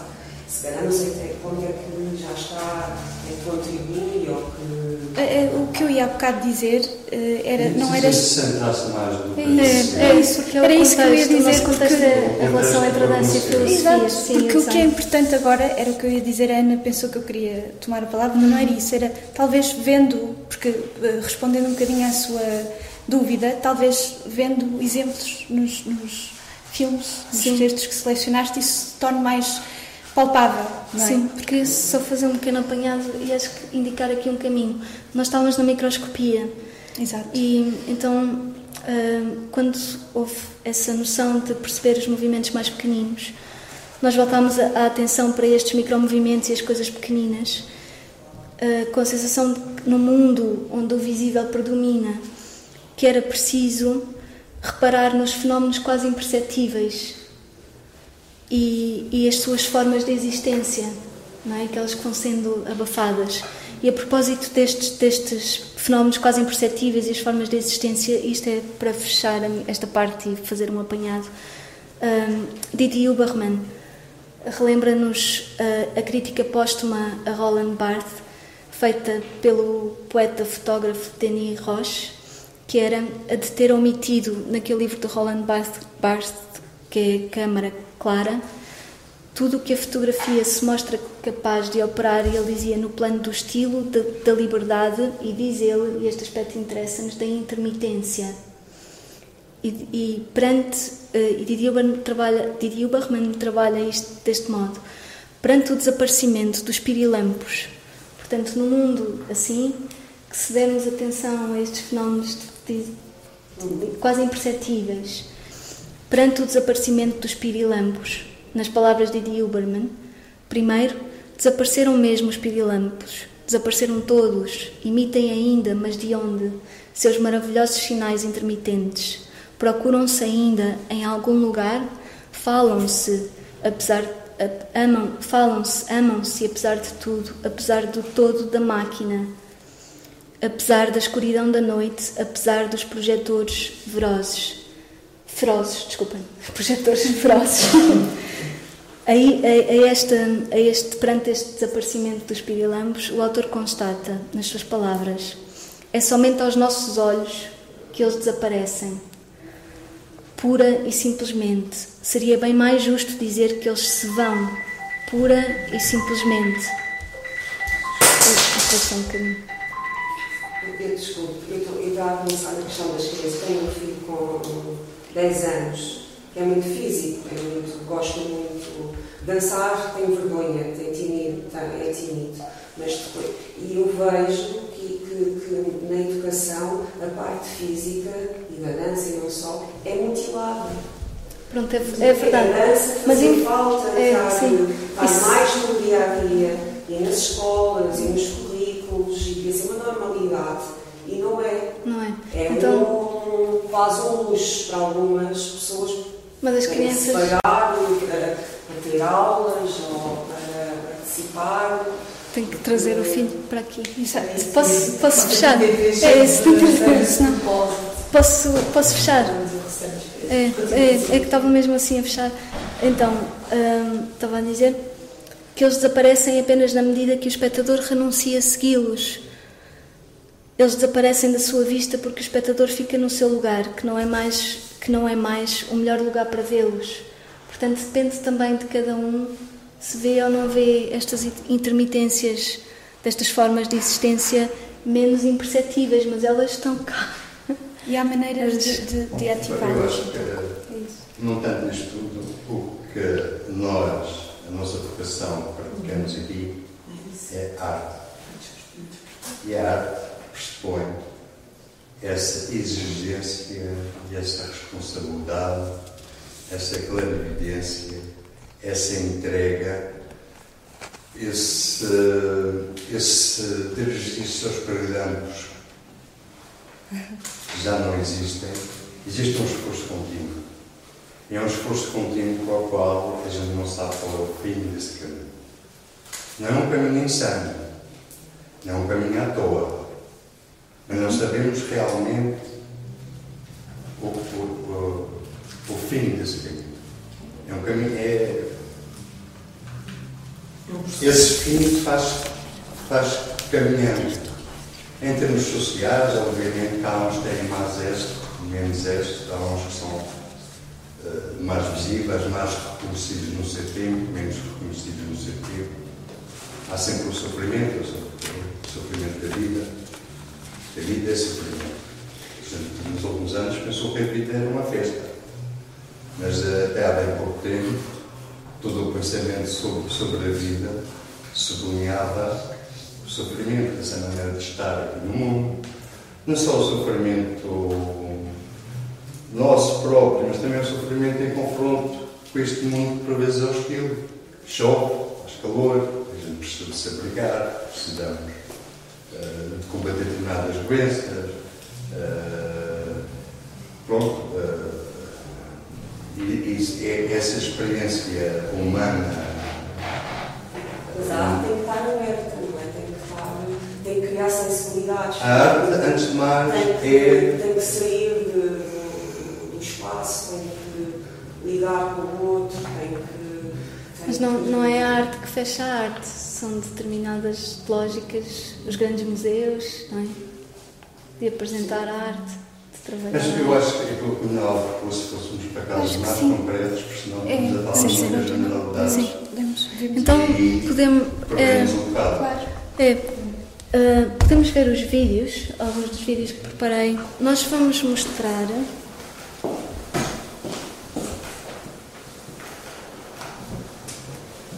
se calhar não sei até que ponto é que já está, é que contribui ou que. É, é, O que eu ia há bocado dizer eh, era, não era. Se centrasse mais do que é, é isso, porque é Era isso que eu ia dizer, porque- é a relação entre a dança e a filosofia. Exato, sim, porque o que é importante agora era o que eu ia dizer, a Ana pensou que eu queria tomar a palavra, mas não era isso, era talvez vendo, porque eh, respondendo um bocadinho à sua dúvida, talvez vendo exemplos nos, nos filmes, nos Sim. textos que selecionaste, isso se torne mais palpável, não é? Sim, porque só fazer um pequeno apanhado e acho que indicar aqui um caminho. Nós estávamos na microscopia Exato. e então ah, quando houve essa noção de perceber os movimentos mais pequeninos, nós voltámos a, atenção para estes micromovimentos e as coisas pequeninas, ah, com a sensação de que no mundo onde o visível predomina, que era preciso reparar nos fenómenos quase imperceptíveis e, e as suas formas de existência, não é? aquelas que vão sendo abafadas. E a propósito destes, destes fenómenos quase imperceptíveis e as formas de existência, isto é para fechar a esta parte e fazer um apanhado. Um, Didi Huberman relembra-nos uh, a crítica póstuma a Roland Barthes, feita pelo poeta fotógrafo Denis Roche, que era a de ter omitido naquele livro de Roland Barthes, Barthes que é Câmara Clara, tudo o que a fotografia se mostra capaz de operar, ele dizia, no plano do estilo, da, da liberdade, e diz ele, e este aspecto interessa-nos, da intermitência. E, e perante, eh, e Didi Huberman trabalha, trabalha isto deste modo, perante o desaparecimento dos pirilampos, portanto, no mundo assim, que se dermos atenção a estes fenómenos de- de- quase imperceptíveis, perante o desaparecimento dos pirilampos, nas palavras de Didi Huberman, primeiro, desapareceram mesmo os pirilampos, desapareceram todos, imitem ainda, mas de onde? Seus maravilhosos sinais intermitentes. Procuram-se ainda em algum lugar, falam-se, apesar amam, falam-se, amam-se apesar de tudo, apesar do todo da máquina, apesar da escuridão da noite, apesar dos projetores ferozes, ferozes, desculpem, projetores ferozes. Aí, a, a, esta, a este, perante este desaparecimento dos pirilambos, o autor constata, nas suas palavras, é somente aos nossos olhos que eles desaparecem. Pura e simplesmente. Seria bem mais justo dizer que eles se vão, pura e simplesmente. Eu, desculpe, eu estava a pensar na questão das crianças. Tenho um filho com 10 anos, que é muito físico, é muito, gosto muito dançar, tenho vergonha, tem tímido, é tímido. Mas depois, e eu vejo que, que, que, na educação a parte física e da dança e não só é mutilada. Pronto, é, é verdade. A dança Mas em falta, é, sim. está Isso- mais no dia a dia, e nas escolas, e nos currículos, e ser uma normalidade. E não é. Não é? É Então, um, quase um luxo para algumas pessoas mas as para crianças. pagar para, para ter aulas ou para participar. Tenho que trazer o filho para aqui. Exato. Posso, posso fechar? É isso, senão- Posso, posso fechar? É, é, é que estava mesmo assim a fechar. Então, hum, estava a dizer que eles desaparecem apenas na medida que o espectador renuncia a segui-los. Eles desaparecem da sua vista porque o espectador fica no seu lugar, que não é mais, que não é mais o melhor lugar para vê-los. Portanto, depende também de cada um se vê ou não vê estas intermitências destas formas de existência menos imperceptíveis, mas elas estão cá. E há maneiras de, de, de Eu ativá-las. acho que, É não tanto neste tudo, o que nós, a nossa vocação, praticamos aqui é arte. E a arte pressupõe essa exigência e essa responsabilidade, essa clarividência, essa entrega, esse, esse dirigir-se aos paralhamos já não existem, existe um esforço contínuo. E é um esforço contínuo com o qual a gente não sabe qual é o fim desse caminho. Não é um caminho insano, não é um caminho à toa, mas não sabemos realmente o, o, o, o fim desse caminho. É um caminho, é, esse fim faz, faz caminhando. Em termos sociais, obviamente, há uns que têm mais êxito, menos êxito, há uns que são eh, mais visíveis, mais reconhecidos no seu tempo, menos reconhecidos no seu tempo. Há sempre o sofrimento, o sofrimento da vida. A vida é sofrimento. Gente, nos últimos anos pensou que a vida era uma festa. Mas eh, até há bem pouco tempo, todo o pensamento sobre, sobre a vida sublinhava o sofrimento, essa maneira de estar aqui no mundo. Não só o sofrimento nosso próprio, mas também o sofrimento em confronto com este mundo que por vezes é hostil. Chove, faz calor, a gente precisa de se abrigar, precisamos eh, de combater determinadas doenças. eh, pronto. eh, e, e é essa experiência humana Mas a arte tem que estar aberta, não é? Tem que, estar, tem que criar sensibilidades. A arte, antes de mais, tem que, é. tem que sair de- do espaço, tem que ligar com o outro, tem que. tem Mas não, que- não é a arte que fecha a arte, são determinadas lógicas, os grandes museus, não é? De apresentar a arte, de trabalhar. Mas eu acho que aquilo que não fosse, fôssemos para Acho que mais concretos, porque senão É, estamos a falar sim, de generalidades. Sim. Podemos Então podemos, é, um. Claro. é, ah, podemos ver os vídeos, alguns dos vídeos que preparei. Nós vamos mostrar.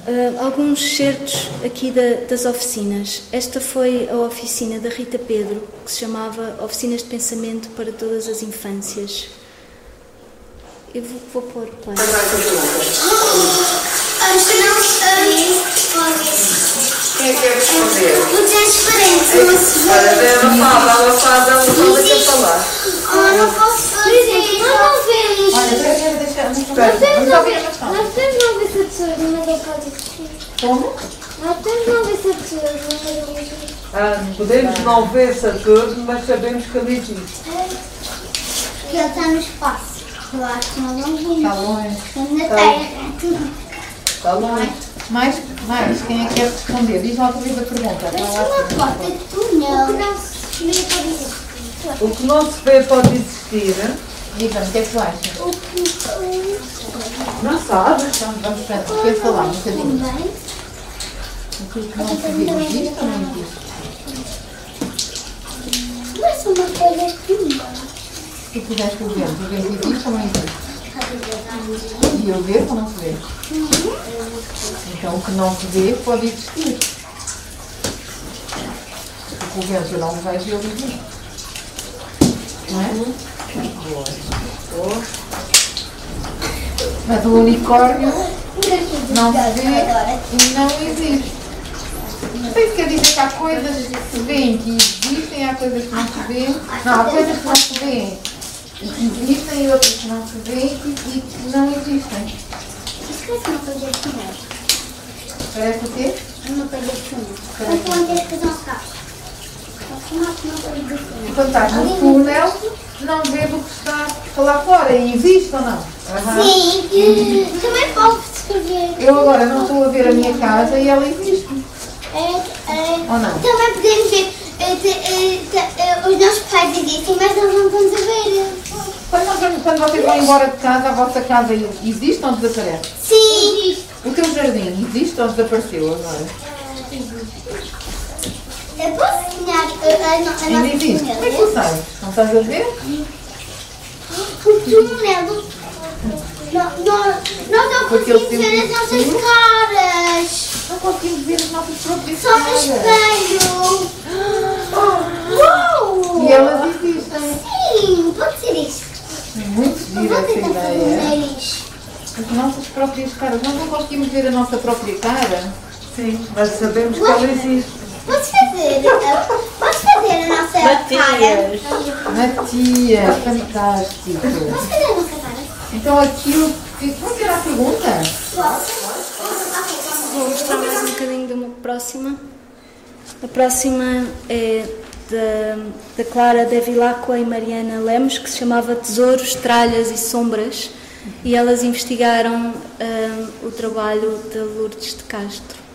Ah, alguns certos aqui da- das oficinas. Esta foi a oficina da Rita Pedro, que se chamava Oficinas de Pensamento para Todas as Infâncias. Eu vou, vou pôr play. Não, Quem é que quer responder? o transparente, não se Olha, ela fala, ela fala, ela fala, deixa falar. Oh, não posso fazer. Nós não vemos. Olha, deixa, deixa, Nós a não ver se a tesoura, mas eu posso. Como? Nós temos não ver a eu escrever. Ah, podemos não ver Saturno, mas sabemos que ali existe. Ele está no espaço. Claro que nós não vimos. Está longe. Estamos na Terra. Está longe. Mais, mais, quem é que quer responder? Diz lá comigo a pergunta. Vai lá. Uma porta de túnel. O que não se vê pode existir. O que não se vê pode existir. Diga-me, o que é que tu achas? O que Não sabes? Então, vamos para quer falar um bocadinho. Aquilo que não se vê existe ou não existe? Não é só uma coisa de túnel. Se tu pudeste o vento, o vento existe ou não existe? E eu ver ou não se vê? Então o que não se vê pode existir. O vento eu não vejo e ele existe. Não é? Mas o unicórnio não se vê e não existe. Isso quer dizer que há coisas que se veem que existem, há coisas que não se veem. Não, há coisas que não se veem que existem e outras que não se veem e que- que não existem. Isso parece uma coisa de túnel. Parece o quê? Uma coisa de túnel. Mas tu não tens que fazer um carro. Quando estás no túnel, não vês o que está lá fora e existe ou não? Aham. Sim, que também pode escrever. Eu agora não estou a ver a minha casa e ela existe. É, é, Ou não? Também podemos ver. é, é, é, os nossos pais existem, mas nós não estamos a ver. Quando, nós vamos- quando vocês vão embora de casa, a vossa casa existe ou desaparece? Sim. O teu jardim existe ou desapareceu agora? Eu posso desenhar a, no- Ainda nossa existe. Como é que tu sabes? Não estás a ver? O túnel. Nós, não Porque conseguimos ver as nossas caras. Não conseguimos ver as nossas próprias Só no caras. espelho. Uau! E elas existem. Sim, pode ser isso. Muito gira essa ideia. As nossas próprias caras. Nós não conseguimos ver a nossa própria cara. Sim, mas sabemos que ela existe. Podes fazer, uh, podes fazer a nossa Matias. cara? Matias, fantástico. Podes fazer a nossa cara? Então aquilo. Como que era a pergunta? Vou mostrar mais um bocadinho de uma próxima. A próxima é da, da Clara Devilacqua e Mariana Lemos, que se chamava Tesouros, Tralhas e Sombras, e elas investigaram ah, o trabalho de Lourdes de Castro.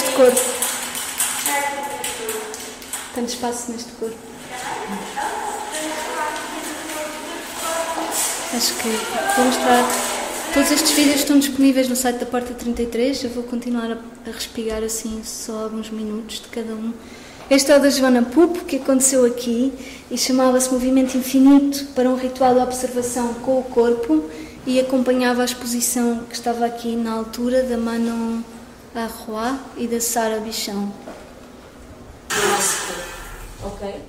Neste corpo. Tanto espaço neste corpo. Acho que vou mostrar. Todos estes vídeos estão disponíveis no site da Porta 33. Eu vou continuar a, respigar assim só alguns minutos de cada um. Este é o da Joana Pupo, que aconteceu aqui e chamava-se Movimento Infinito para um ritual de observação com o corpo e acompanhava a exposição que estava aqui na altura da Manon Arroy e da Sara Bichão. Ok?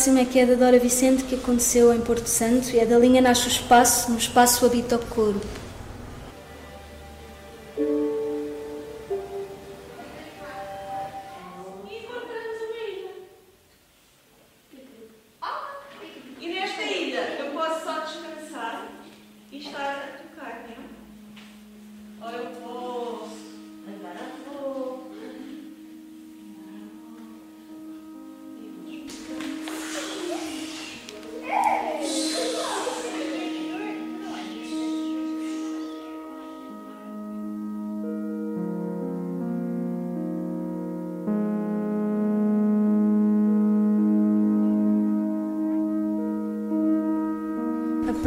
Próxima é que é da Dora Vicente, que aconteceu em Porto Santo, e é da linha Nasce o Espaço, no Espaço Habita o Corpo.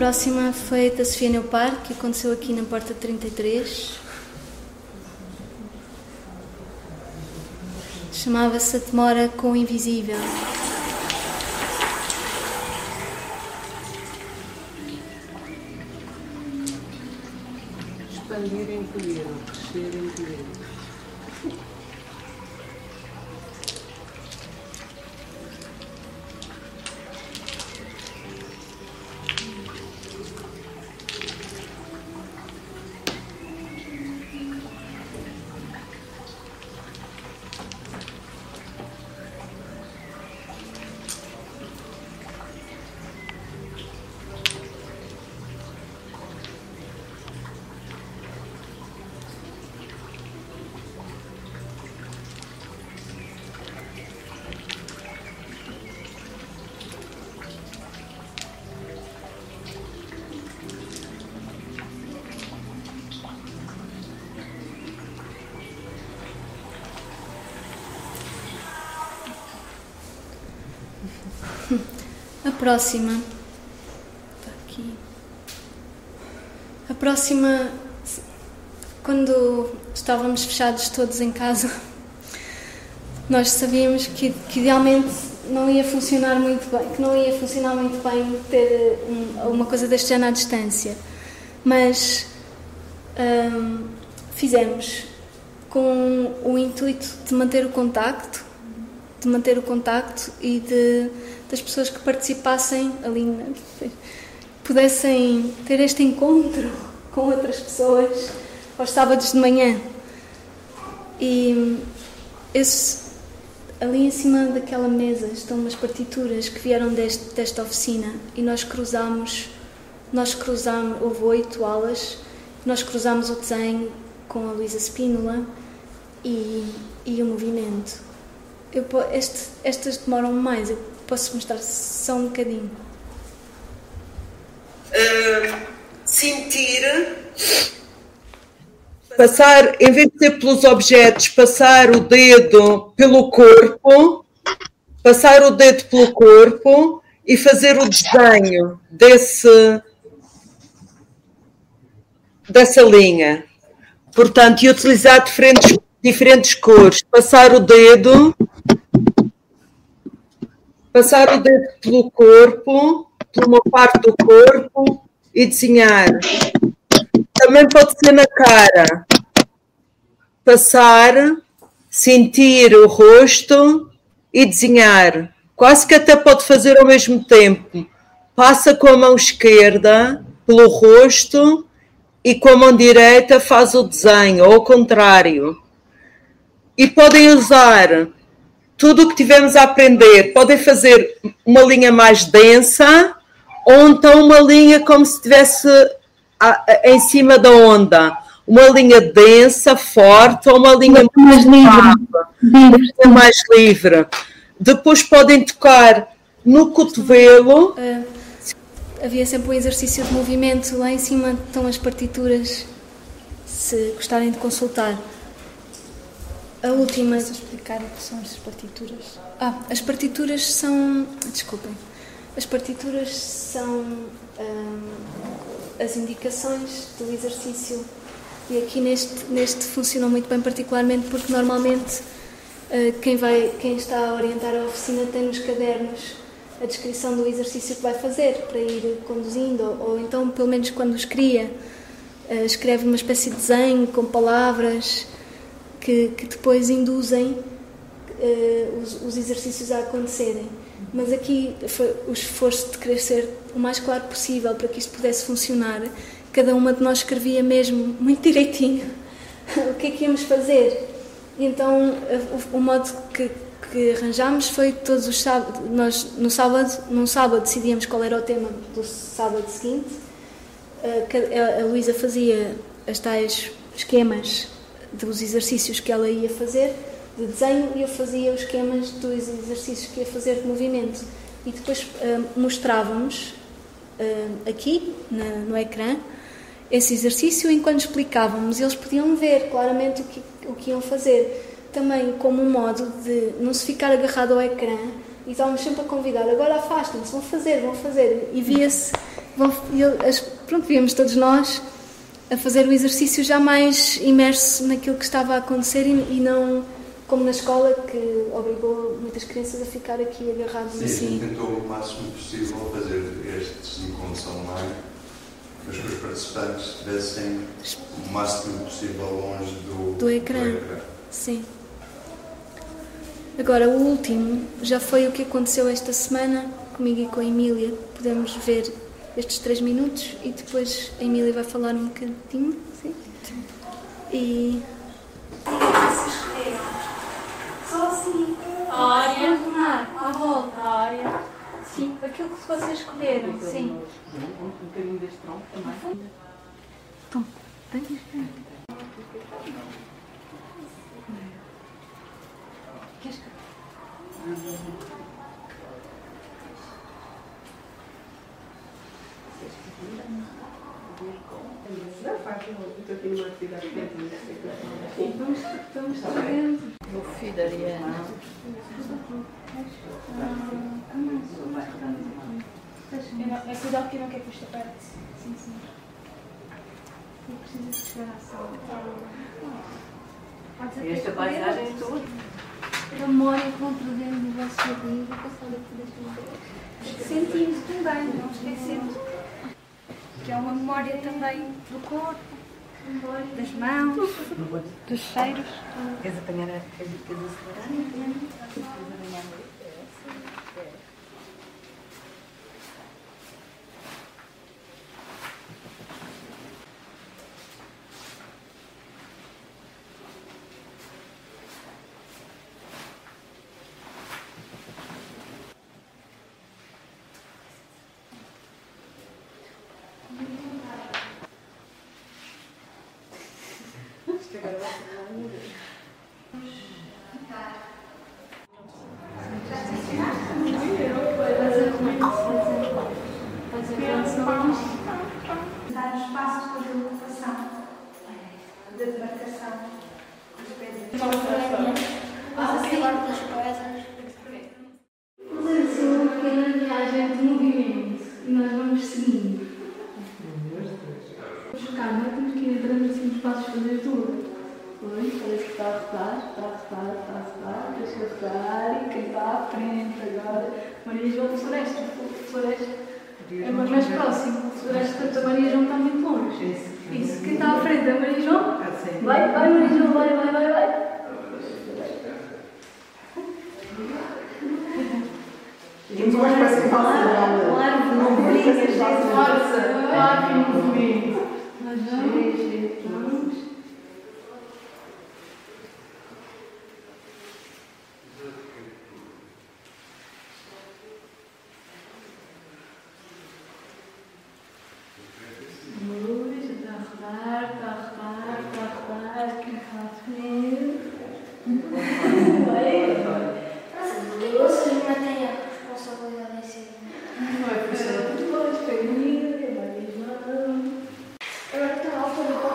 Próxima foi da Sofia Neupar, que aconteceu aqui na Porta 33. Chamava-se Demora com o Invisível. Expandir em colher, crescer em colher. A próxima. Está aqui. A próxima. Quando estávamos fechados todos em casa, nós sabíamos que, que idealmente não ia funcionar muito bem, que não ia funcionar muito bem ter um- uma coisa deste género à distância. Mas hum, fizemos com o intuito de manter o contacto, de manter o contacto e de das pessoas que participassem ali na- pudessem ter este encontro com outras pessoas aos sábados de manhã. E esse, ali em cima daquela mesa estão umas partituras que vieram deste, desta oficina e nós cruzámos, nós cruzámos, houve oito aulas, nós cruzámos o desenho com a Luísa Spínola e, e o movimento. Eu, este, estas demoram mais, eu posso mostrar só um bocadinho. sentir, passar, em vez de ser pelos objetos, passar o dedo pelo corpo, passar o dedo pelo corpo e fazer o desenho desse, dessa linha. Portanto, e utilizar diferentes, diferentes cores. Passar o dedo, passar o dedo pelo corpo, por uma parte do corpo e desenhar. Também pode ser na cara. Passar, sentir o rosto e desenhar. Quase que até pode fazer ao mesmo tempo. Passa com a mão esquerda pelo rosto e com a mão direita faz o desenho, ou ao contrário. E podem usar tudo o que tivemos a aprender. Podem fazer uma linha mais densa ou então uma linha como se estivesse em cima da onda. Uma linha densa, forte, ou uma linha mais livre. mais livre. Depois podem tocar no cotovelo. Ah, havia sempre um exercício de movimento, lá em cima estão as partituras, se gostarem de consultar. A última. Posso explicar o que são estas partituras? Ah, as partituras são. Desculpem. As partituras são ahm, as indicações do exercício. E aqui neste, neste funcionou muito bem, particularmente porque normalmente ah, quem, vai, quem está a orientar a oficina tem nos cadernos a descrição do exercício que vai fazer para ir conduzindo, ou, ou então, pelo menos quando os cria, ah, escreve uma espécie de desenho com palavras que, que depois induzem eh, os, os exercícios a acontecerem. mas aqui foi o esforço de querer ser o mais claro possível para que isto pudesse funcionar. Cada uma de nós escrevia mesmo muito direitinho o que é que íamos fazer. Então o, o modo que, que arranjámos foi todos os sábados, nós no sábado, num sábado decidíamos qual era o tema do sábado seguinte. A, a Luísa fazia as tais esquemas dos exercícios que ela ia fazer de desenho e eu fazia os esquemas dos exercícios que ia fazer de movimento. E depois uh, mostrávamos uh, aqui na, no ecrã esse exercício enquanto explicávamos. Eles podiam ver claramente o que, o que iam fazer. Também como um modo de não se ficar agarrado ao ecrã e estávamos sempre a convidar, agora afastem-se, vão fazer, vão fazer. E via-se, pronto, víamos todos nós a fazer o exercício já mais imerso naquilo que estava a acontecer e, e não como na escola, que obrigou muitas crianças a ficar aqui agarrados Sim, assim. Sim, tentou o máximo possível fazer estes encontros online, mas que os participantes estivessem o máximo possível longe do, do, ecrã. do ecrã. Sim. Agora, o último já foi o que aconteceu esta semana comigo e com a Emília. Podemos ver estes três minutos e depois a Emília vai falar um bocadinho. Sim? E. Só assim. Área. À volta. Área. Sim, aquilo que vocês escolheram. Sim. Um bocadinho deste tronco também. Tom, tem Queres que. Não faz, eu aqui numa atividade. O filho da Ariana. É cuidado que eu não quero que isto aperte. Sim, sim. Eu preciso chegar à sala. Esta paisagem é tua? A memória que vão trazendo no vosso vida, passar aqui das Sentimos também, não esquecemos. Que é uma memória também do corpo, das mãos, dos cheiros. Queres apanhar a queres acelerar? Dar espaço para a ocupação da demarcação das pedras. Assim, das pedras. Lançou uma pequena viagem de movimento e nós vamos seguindo. Vamos ficar, não é? Temos que ir entrando assim nos passos fazer tudo. Oi, parece que está a rodar, está a rodar, está a rodar e quem está à frente agora. Maria João Floresta, Floresta. É mais, mais próximo. Floresta, portanto, a Maria João está muito longe. Isso. Isso. Quem está à frente é Maria João? Vai, vai, Maria João, vai, vai, vai, vai. Temos uma espécie de Claro, claro, não brigas, gente, força, claro que movimento. Nós vamos, vamos. Luz, está a rodar, está a rodar, está a rodar, quem está à frente. Vai, vai. Vocês mantêm a responsabilidade em si. Não é por ser outras coisas, foi comigo, é Maria João. Agora está a altura para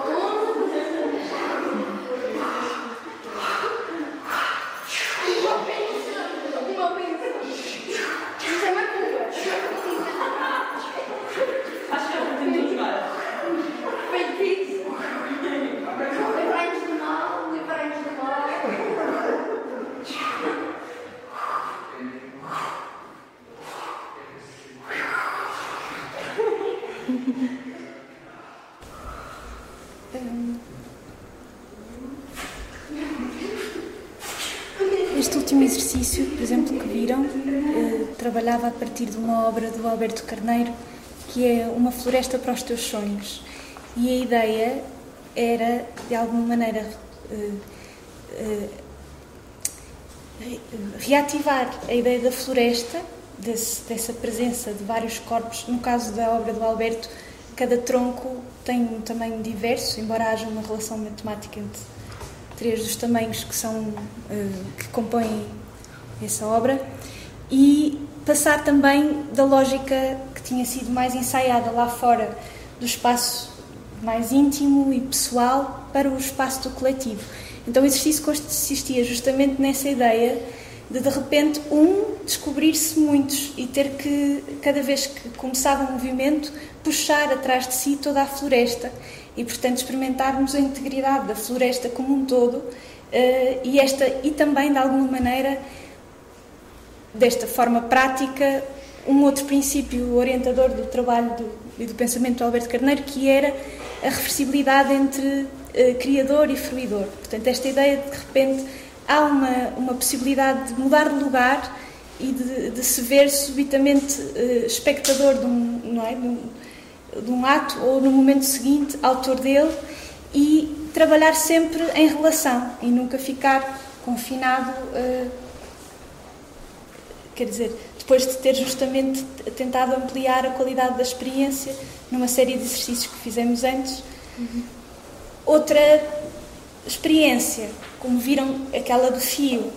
Livrai-nos do mal, livrai-nos do mal. Este último exercício, por exemplo, que viram, eh, trabalhava a partir de uma obra do Alberto Carneiro, que é Uma Floresta para os Teus Sonhos. E a ideia era, de alguma maneira, eh, eh, reativar a ideia da floresta, desse, dessa presença de vários corpos. No caso da obra do Alberto, cada tronco tem um tamanho diverso, embora haja uma relação matemática entre três dos tamanhos que são eh, que compõem essa obra e passar também da lógica que tinha sido mais ensaiada lá fora do espaço mais íntimo e pessoal para o espaço do coletivo. Então o exercício consistia justamente nessa ideia de de repente um descobrir-se muitos e ter que cada vez que começava um movimento puxar atrás de si toda a floresta e portanto experimentarmos a integridade da floresta como um todo eh, e esta e também de alguma maneira desta forma prática um outro princípio orientador do trabalho do, e do pensamento do Alberto Carneiro que era a reversibilidade entre eh, criador e fruidor. Portanto, esta ideia de, de repente há uma, uma possibilidade de mudar de lugar e de, de se ver subitamente uh, espectador de um, não é, de um, de, um, ato ou no momento seguinte autor dele e trabalhar sempre em relação e nunca ficar confinado, uh, quer dizer, depois de ter justamente tentado ampliar a qualidade da experiência numa série de exercícios que fizemos antes. Uhum. Outra experiência, como viram aquela do fio,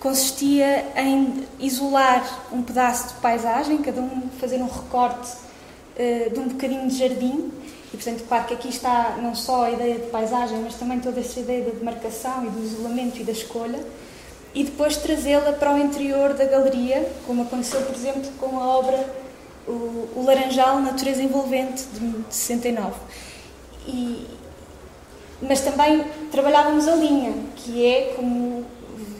consistia em isolar um pedaço de paisagem, cada um fazer um recorte uh, de um bocadinho de jardim. E, portanto, claro que aqui está não só a ideia de paisagem, mas também toda essa ideia da demarcação e do isolamento e da escolha. E depois trazê-la para o interior da galeria, como aconteceu, por exemplo, com a obra O, o Laranjal, Natureza Envolvente, de 69. E, mas também trabalhávamos a linha, que é, como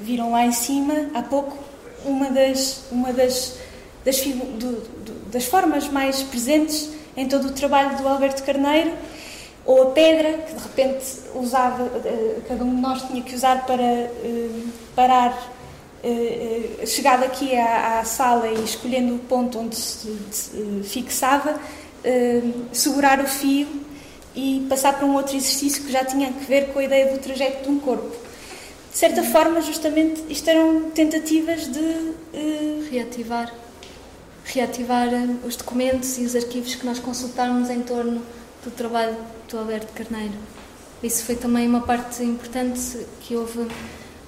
viram lá em cima há pouco, uma das, uma das, das, das formas mais presentes em todo o trabalho do Alberto Carneiro, ou a pedra, que de repente usava, eh, cada um de nós tinha que usar para eh, parar, eh, chegado aqui à, sala e escolhendo o ponto onde se fixava, segurar o fio e passar para um outro exercício que já tinha a ver com a ideia do trajeto de um corpo. De certa forma, justamente, isto eram tentativas de reativar, reativar os documentos e os arquivos que nós consultámos em torno do trabalho do Alberto Carneiro. Isso foi também uma parte importante que houve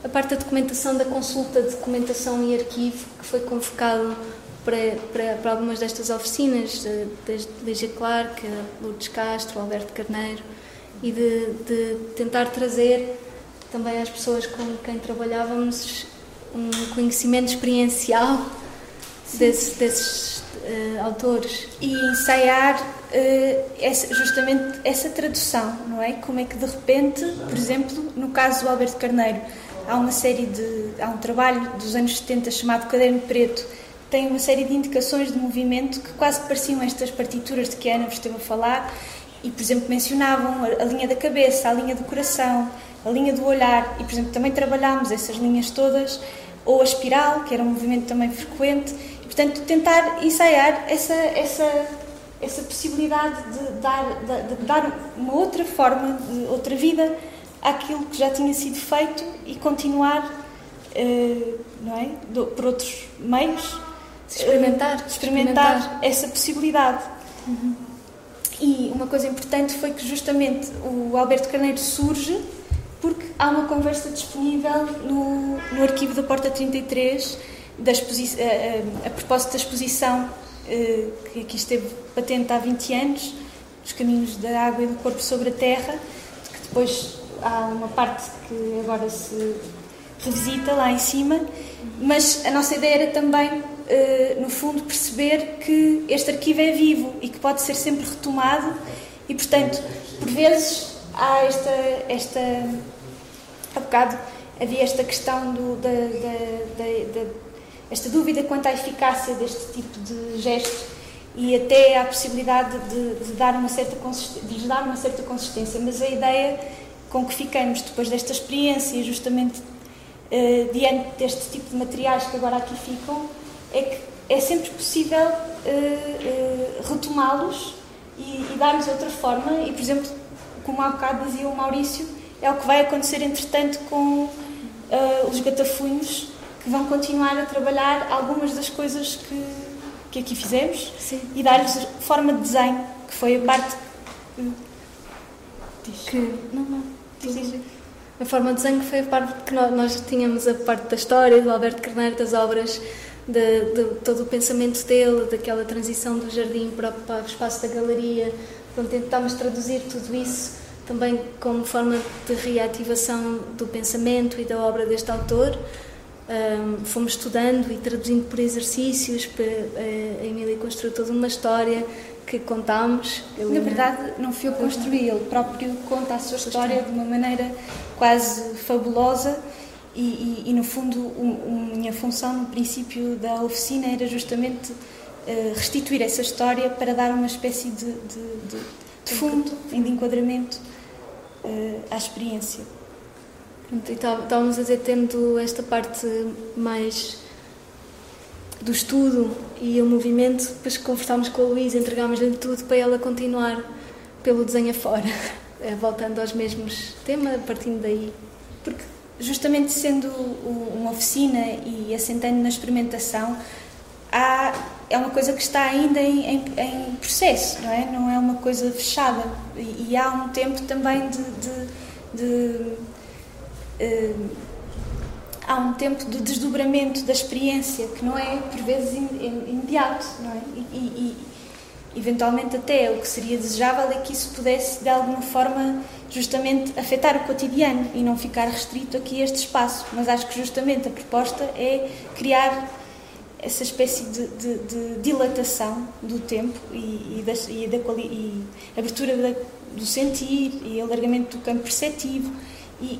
a parte da documentação da consulta de documentação e arquivo que foi convocado para, para, para algumas destas oficinas, desde Lígia Clark, Lourdes Castro, Alberto Carneiro, e de, de tentar trazer também às pessoas com quem trabalhávamos um conhecimento experiencial desse, desses uh, autores. E ensaiar uh, essa, justamente essa tradução, não é? Como é que de repente, por exemplo, no caso do Alberto Carneiro, há uma série de. há um trabalho dos anos 70 chamado Caderno Preto tem uma série de indicações de movimento que quase pareciam estas partituras de que a Ana vos esteve a falar e, por exemplo, mencionavam a, linha da cabeça, a linha do coração, a linha do olhar e, por exemplo, também trabalhámos essas linhas todas ou a espiral, que era um movimento também frequente e, portanto, tentar ensaiar essa, essa, essa possibilidade de dar, de, de dar uma outra forma, outra vida àquilo que já tinha sido feito e continuar, uh, não é, Do, por outros meios experimentar, experimentar, experimentar essa possibilidade. Uhum. E uma coisa importante foi que justamente o Alberto Carneiro surge porque há uma conversa disponível no, no arquivo da Porta 33 da a, a, a propósito da exposição uh, que aqui esteve patente há 20 anos, os caminhos da água e do corpo sobre a terra, que depois há uma parte que agora se revisita lá em cima, mas a nossa ideia era também uh, no fundo, perceber que este arquivo é vivo e que pode ser sempre retomado e, portanto, por vezes há esta, esta há bocado havia esta questão do, da, da, da, da, esta dúvida quanto à eficácia deste tipo de gesto e até à possibilidade de, de dar uma certa de lhes dar uma certa consistência, mas a ideia com que ficamos depois desta experiência, justamente uh, diante deste tipo de materiais que agora aqui ficam, é que é sempre possível uh, uh, retomá-los e, e dar-lhes outra forma. E, por exemplo, como há bocado dizia o Maurício, é o que vai acontecer entretanto com os gatafunhos, que vão continuar a trabalhar algumas das coisas que, que aqui fizemos Sim. e dar-lhes forma de desenho, que foi a parte que. Não, não. A forma de desenho foi a parte que nós, nós tínhamos a parte da história do Alberto Carneiro, das obras, de, de, todo o pensamento dele, daquela transição do jardim para, para o espaço da galeria. Então tentámos traduzir tudo isso também como forma de reativação do pensamento e da obra deste autor. Um, fomos estudando e traduzindo por exercícios. A Emília construiu toda uma história que contámos. Na verdade, não fui eu que construí, ele próprio conta a sua história de uma maneira quase fabulosa. E, e, e no fundo, um, minha função no princípio da oficina era justamente uh, restituir essa história para dar uma espécie de, de, de, de fundo, de enquadramento uh, à experiência. Estávamos a dizer, tendo esta parte mais do estudo e o movimento, depois conversámos com a Luísa, entregámos-lhe tudo para ela continuar pelo desenho afora, eh, voltando aos mesmos temas, partindo daí. Porque justamente sendo uma oficina e assentando na experimentação, há, é uma coisa que está ainda em, em, em processo, não é? Não é uma coisa fechada. E, e há um tempo também de, de, de uh, há um tempo de desdobramento da experiência que não é por vezes imediato, não é? E, e, eventualmente até o que seria desejável é que isso pudesse de alguma forma justamente afetar o cotidiano e não ficar restrito aqui a este espaço. Mas acho que justamente a proposta é criar essa espécie de, de, de dilatação do tempo e, e, da, e abertura da, do sentir e alargamento do campo perceptivo e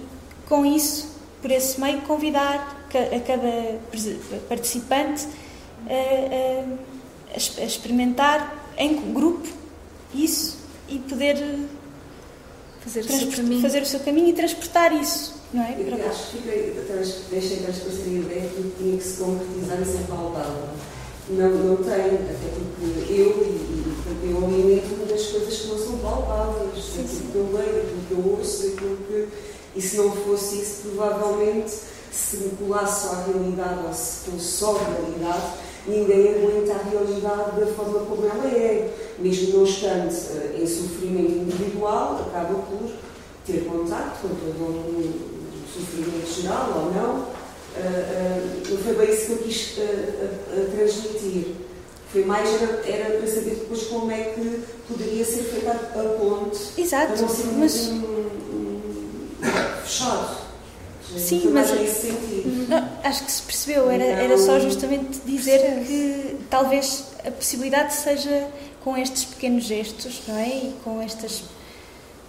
com isso por esse meio, convidar a cada participante a, a, a experimentar em grupo isso e poder fazer o, seu caminho. fazer o seu caminho e transportar isso. Não é? Eu Para acho que deixei transparecer a ideia que tinha que se concretizar e ser pautável. Não, não tem, até porque eu, e, eu alimento das coisas que não são palpáveis, aquilo que eu leio, aquilo que eu ouço, aquilo que e se não fosse isso, provavelmente, se me colasse só a realidade ou se fosse só a realidade, ninguém aguenta a realidade da forma como ela é. Mesmo não estando uh, em sofrimento individual, acaba por ter contato com todo um sofrimento geral ou não. Uh, uh, foi bem isso que eu quis transmitir. Foi mais era, era, para saber depois como é que poderia ser feita a, ponte. Exato, mas... Um, fechado. Sim, mas não, acho que se percebeu, era, era só justamente dizer que talvez a possibilidade seja com estes pequenos gestos, não é? E com estas.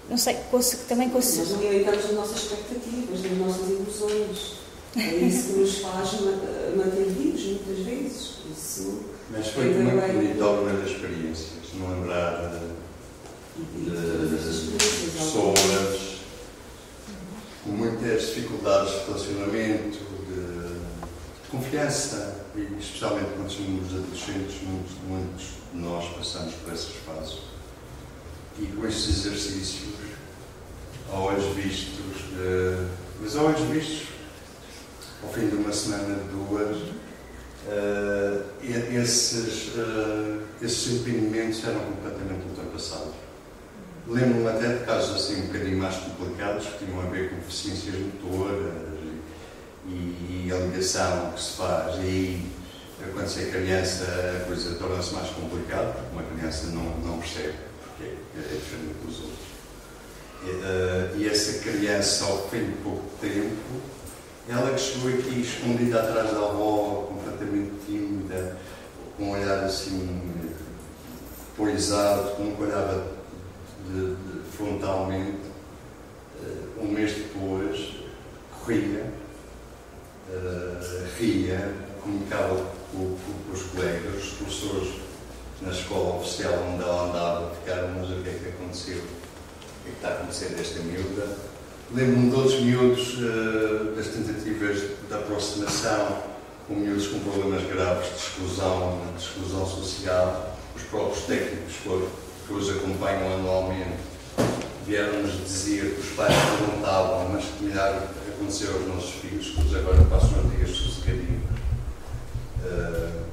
Não sei, com, também com. Nós alimentamos as nossas expectativas, as nossas ilusões. É isso que nos faz manter vivos, muitas vezes. Isso Mas foi muito bonito alguma das experiências, não lembrar de, de, de pessoas com muitas dificuldades de relacionamento, de, de confiança, e especialmente quando somos adolescentes, muitos, muitos de nós passamos por essas fases. E com estes exercícios, a olhos vistos, uh, mas a olhos vistos, ao fim de uma semana, duas, uh, esses, uh, esses impedimentos eram completamente ultrapassados. Lembro-me até de casos assim um bocadinho mais complicados que tinham a ver com deficiências motoras e, e a ligação que se faz. E aí, quando se é criança, a coisa torna-se mais complicada, porque uma criança não, não percebe, porque é, é diferente dos outros. E, uh, e essa criança, ao fim de pouco tempo, ela que chegou aqui escondida atrás da avó, completamente tímida, com um olhar assim poisado, como que olhava de, de, frontalmente, um mês depois, ria, uh, ria, comunicava com, com, com, os colegas, os professores na escola oficial onde ela andava ficaram, mas o que é que aconteceu? O que é que está a acontecer desta miúda? Lembro-me de outros miúdos uh, das tentativas de aproximação com miúdos com problemas graves de exclusão, de exclusão social. Os próprios técnicos que os acompanham anualmente vieram-nos dizer que os pais perguntavam, mas que milhares aconteceu aos nossos filhos, que eles agora passam a ter sossegadinho. Uh,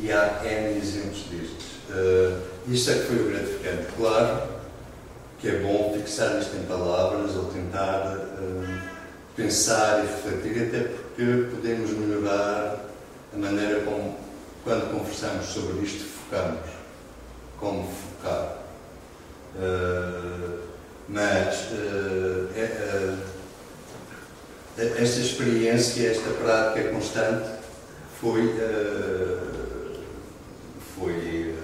e há N exemplos destes. Uh, isto é que foi o gratificante. Claro que é bom fixar isto em palavras ou tentar uh, pensar e refletir, até porque podemos melhorar a maneira como, quando conversamos sobre isto, focamos. Como focar. Uh, mas uh, é, esta experiência, esta prática constante foi, foi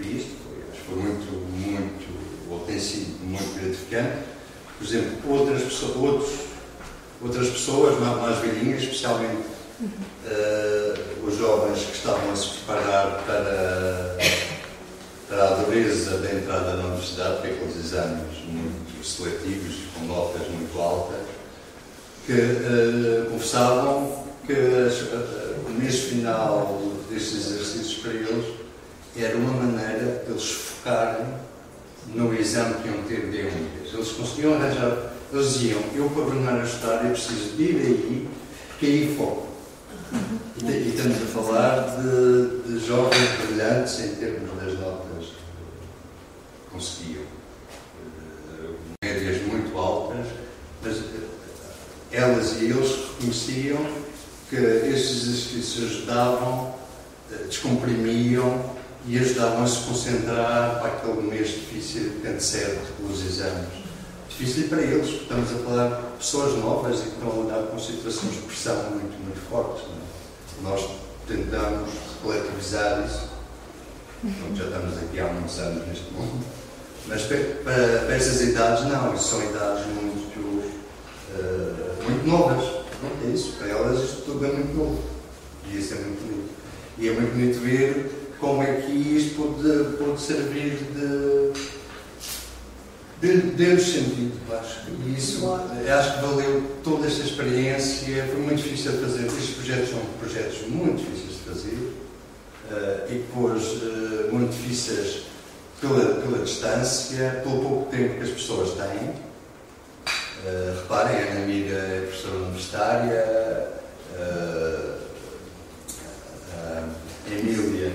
foi isto, foi, acho que foi muito, muito, ou tem sido muito gratificante. Por exemplo, outras pessoas, outros, outras pessoas mais, mais velhinhas, especialmente uh, os jovens que estavam a se preparar para, para a dureza da entrada na universidade, que é aqueles exames muito seletivos, com notas muito altas, que uh, confessavam que o mês final destes exercícios para eles era uma maneira de eles focarem no exame que iam ter de um. Eles conseguiam arranjar, eles diziam, eu para tornar a estudar eu preciso de ir aí, que aí foco. E, e estamos a falar de, de jovens brilhantes em termos das notas conseguiam. Uh, médias muito altas, mas uh, elas e eles reconheciam que estes exercícios ajudavam, uh, descomprimiam e ajudavam a se concentrar para aquele mês difícil que antecede os exames. Difícil para eles, porque estamos a falar de pessoas novas e que estão a lidar com situações de pressão muito, muito fortes. É? Nós tentamos relativizar isso, então, já estamos aqui há muitos anos neste mundo, mas para, para, essas idades não, isso são idades muito, uh, muito novas. É isso, para elas isto tudo é muito novo. E isso é muito bonito. E é muito bonito ver como é que isto pode, pode servir de, de, de sentido, acho. E isso, acho que valeu toda esta experiência, foi muito difícil de fazer. Estes projetos são projetos muito difíceis de fazer uh, e depois uh, muito difíceis pela, pela distância, pelo pouco tempo que as pessoas têm. Uh, reparem, a Ana Mira é professora universitária, a Emília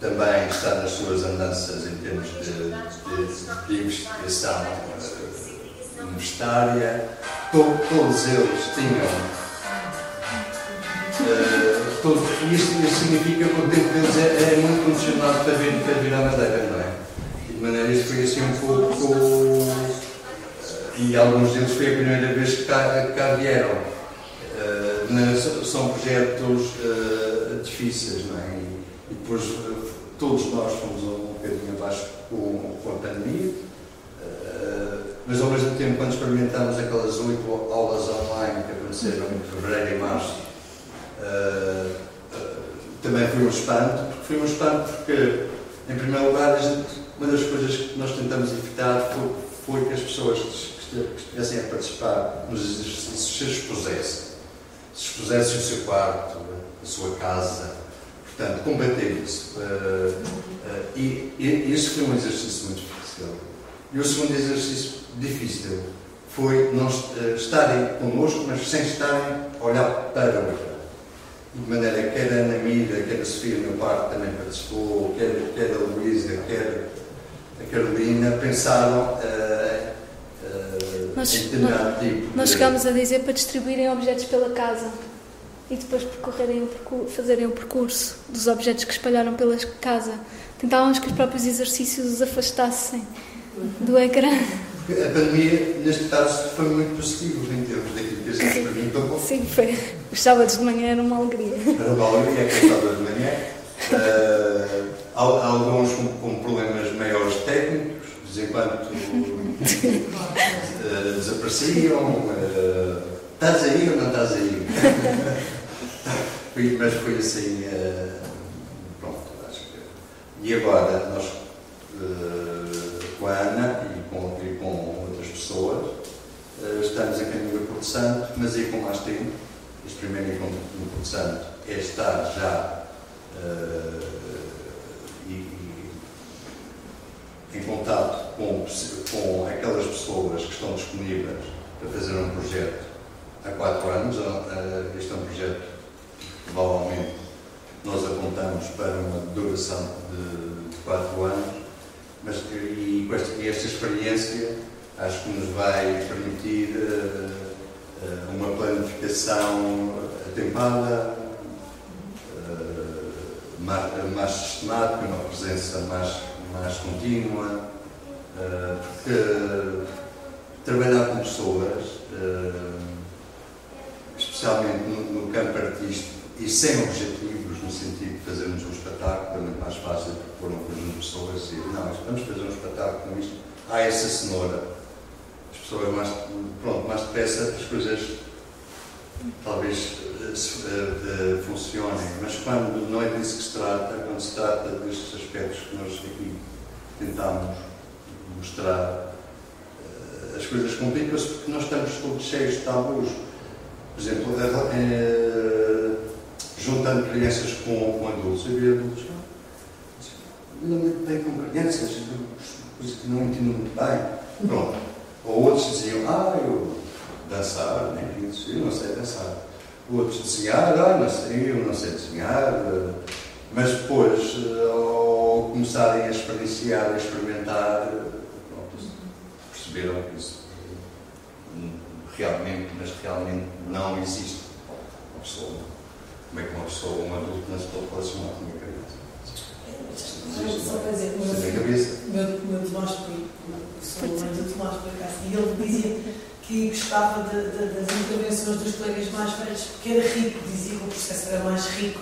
também está nas suas andanças em termos de, de, de investigação uh, universitária. todos eles tinham. Uh, todo, isto, isto significa que o tempo deles é, é muito condicionado para vir, para vir à Madeira, não é? De maneira isso foi assim um pouco. Uh, e alguns deles foi a primeira vez que cá, cá vieram. Uh, são projetos difíceis, não é? E, depois todos nós fomos um bocadinho abaixo com, com a pandemia, uh, mas ao mesmo tempo, quando experimentámos aquelas oito aulas online que aconteceram em fevereiro e março, uh, uh, também foi um espanto, porque foi um espanto porque, em primeiro lugar, gente, uma das coisas que nós tentamos evitar foi, foi que as pessoas que estivessem a participar nos exercícios se expusessem. Se expusessem o seu quarto, a sua casa, Portanto, combater isso. Uh, uh, e, e isso foi um exercício muito difícil. E o segundo exercício difícil foi não uh, estarem connosco, mas sem estarem a olhar para o ecrã. De maneira que quer a Ana Mira, quer a Sofia, meu pai também participou, quer, quer a Luísa, quer a Carolina, pensaram uh, nós, nós, tipo nós chegámos a dizer para distribuírem objetos pela casa e depois percorrerem o fazerem o percurso dos objetos que espalharam pela casa. Tentávamos que os próprios exercícios os afastassem do ecrã. A pandemia, neste caso, foi muito positivo em termos daquilo que a gente perguntou. Sim, foi. Os sábados de manhã eram uma alegria. Era uma alegria, que é sábado de manhã. Uh, alguns com, com, problemas maiores técnicos, de vez em quando uh, desapareciam. Uh, estás aí ou não estás aí? Mas foi assim. Uh, pronto, acho que. E agora, nós, com a Ana e com, e com outras estamos a caminho do Porto Santo, mas aí com mais tempo. Este primeiro encontro no Porto Santo é estar já e, em contato com, com aquelas pessoas que estão disponíveis para fazer um projeto há quatro anos. Este é um projeto que provavelmente nós apontamos para uma duração de, quatro anos, mas e, e esta, experiência acho que nos vai permitir uh, uma planificação atempada, mais, sistemática, uma presença mais, mais contínua, porque trabalhar com pessoas, especialmente no, no campo artístico, e sem objetivos, no sentido de fazermos um espetáculo, é muito mais fácil pôr um conjunto de pessoas e dizer, não, vamos fazer um espetáculo com isto. Há essa cenoura. As pessoas mais, pronto, mais depressa as coisas talvez uh, uh, funcionem, mas quando não é disso que se trata, quando se trata destes aspectos que nós aqui tentámos mostrar, uh, as coisas complicam-se porque nós estamos todos cheios de tabus. Por exemplo, juntando crianças com, com adultos. Vi adultos não me bem com crianças, coisas que não entendo muito bem. Pronto. Ou outros diziam, ah, eu dançar, nem isso, eu não sei dançar. Outros desenhar, ah, não sei, eu não sei desenhar. Mas depois, ao começarem a experienciar, a experimentar, pronto, perceberam que isso realmente, mas realmente não existe uma pessoa como é que uma pessoa, um adulto, não se pode relacionar com uma criança? Só para dizer, o meu, meu Tomás foi, sou mãe do Tomás por acaso, e ele dizia que gostava de, de, das intervenções dos colegas mais velhos porque era rico, dizia que o processo era mais rico,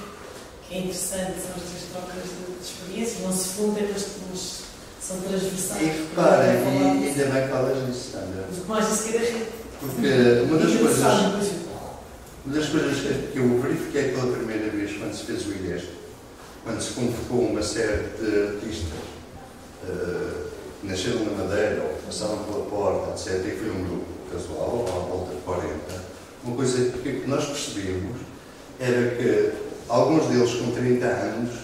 que é interessante, são estas trocas de, de experiências, não se fundem, mas, mas são transversais. E reparem, e ainda bem que falas nisso, Sandra. O Tomás disse que era rico. Porque uma das coisas. Uma das coisas que eu verifiquei pela primeira vez quando se fez o IDESC, quando se convocou uma série de artistas uh, que nasceram na Madeira ou passaram pela porta, etc., e foi um grupo casual, à volta de 40, uma coisa que nós percebemos era que alguns deles com 30 anos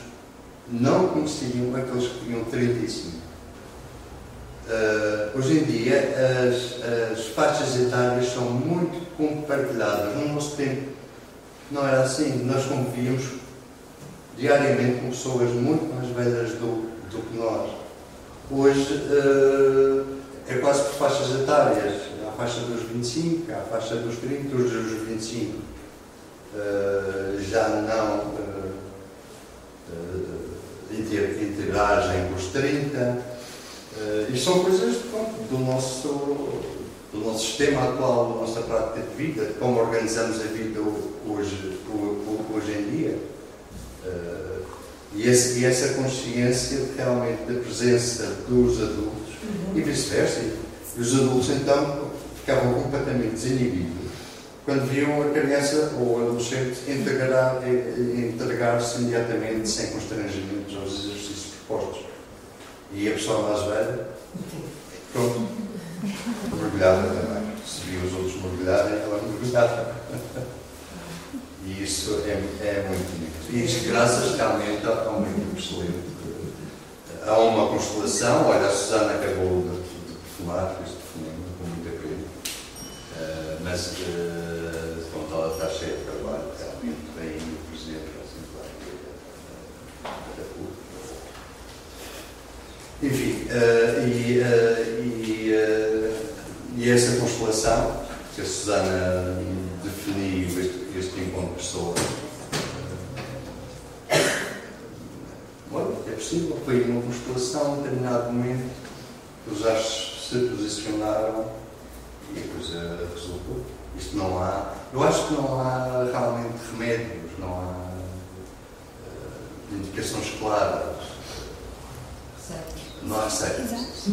não conheciam aqueles que tinham 35. Uh, hoje em dia as, as, faixas etárias são muito compartilhadas. No nosso tempo não era assim. Nós convivíamos diariamente com pessoas muito mais velhas do, do que nós. Hoje uh, é quase por faixas etárias. Faixa dos 25, há a faixa dos 30, os dos 25 uh, eh, já não interagem com os 30 Uh, isto são coisas pronto, do, nosso, do nosso sistema atual, da nossa prática de vida, de como organizamos a vida hoje, hoje em dia. Uh, e, esse, e, essa consciência realmente da presença dos adultos uhum. e vice-versa. E os adultos então ficavam completamente desinibidos quando viam a criança ou o adolescente entregar-se imediatamente, sem constrangimentos aos exercícios propostos. E a pessoa mais velha, pronto, mergulhada também. Se viu os outros mergulharem, ela mergulhava. E isso é, é muito bonito. E isto graças realmente a um livro excelente. Há uma constelação, olha, a Susana acabou de, de este perfume com muita pena. Uh, mas, uh, ela está cheia de trabalho, realmente, bem o Presidente Enfim, uh, e, uh, e, uh, e, essa constelação que a Susana definiu, este, este encontro de pessoas, é possível, foi uma constelação, em determinado momento, os astros se posicionaram e a coisa resultou. Isto não há, eu acho que não há realmente remédios, não há indicações claras não há seitas.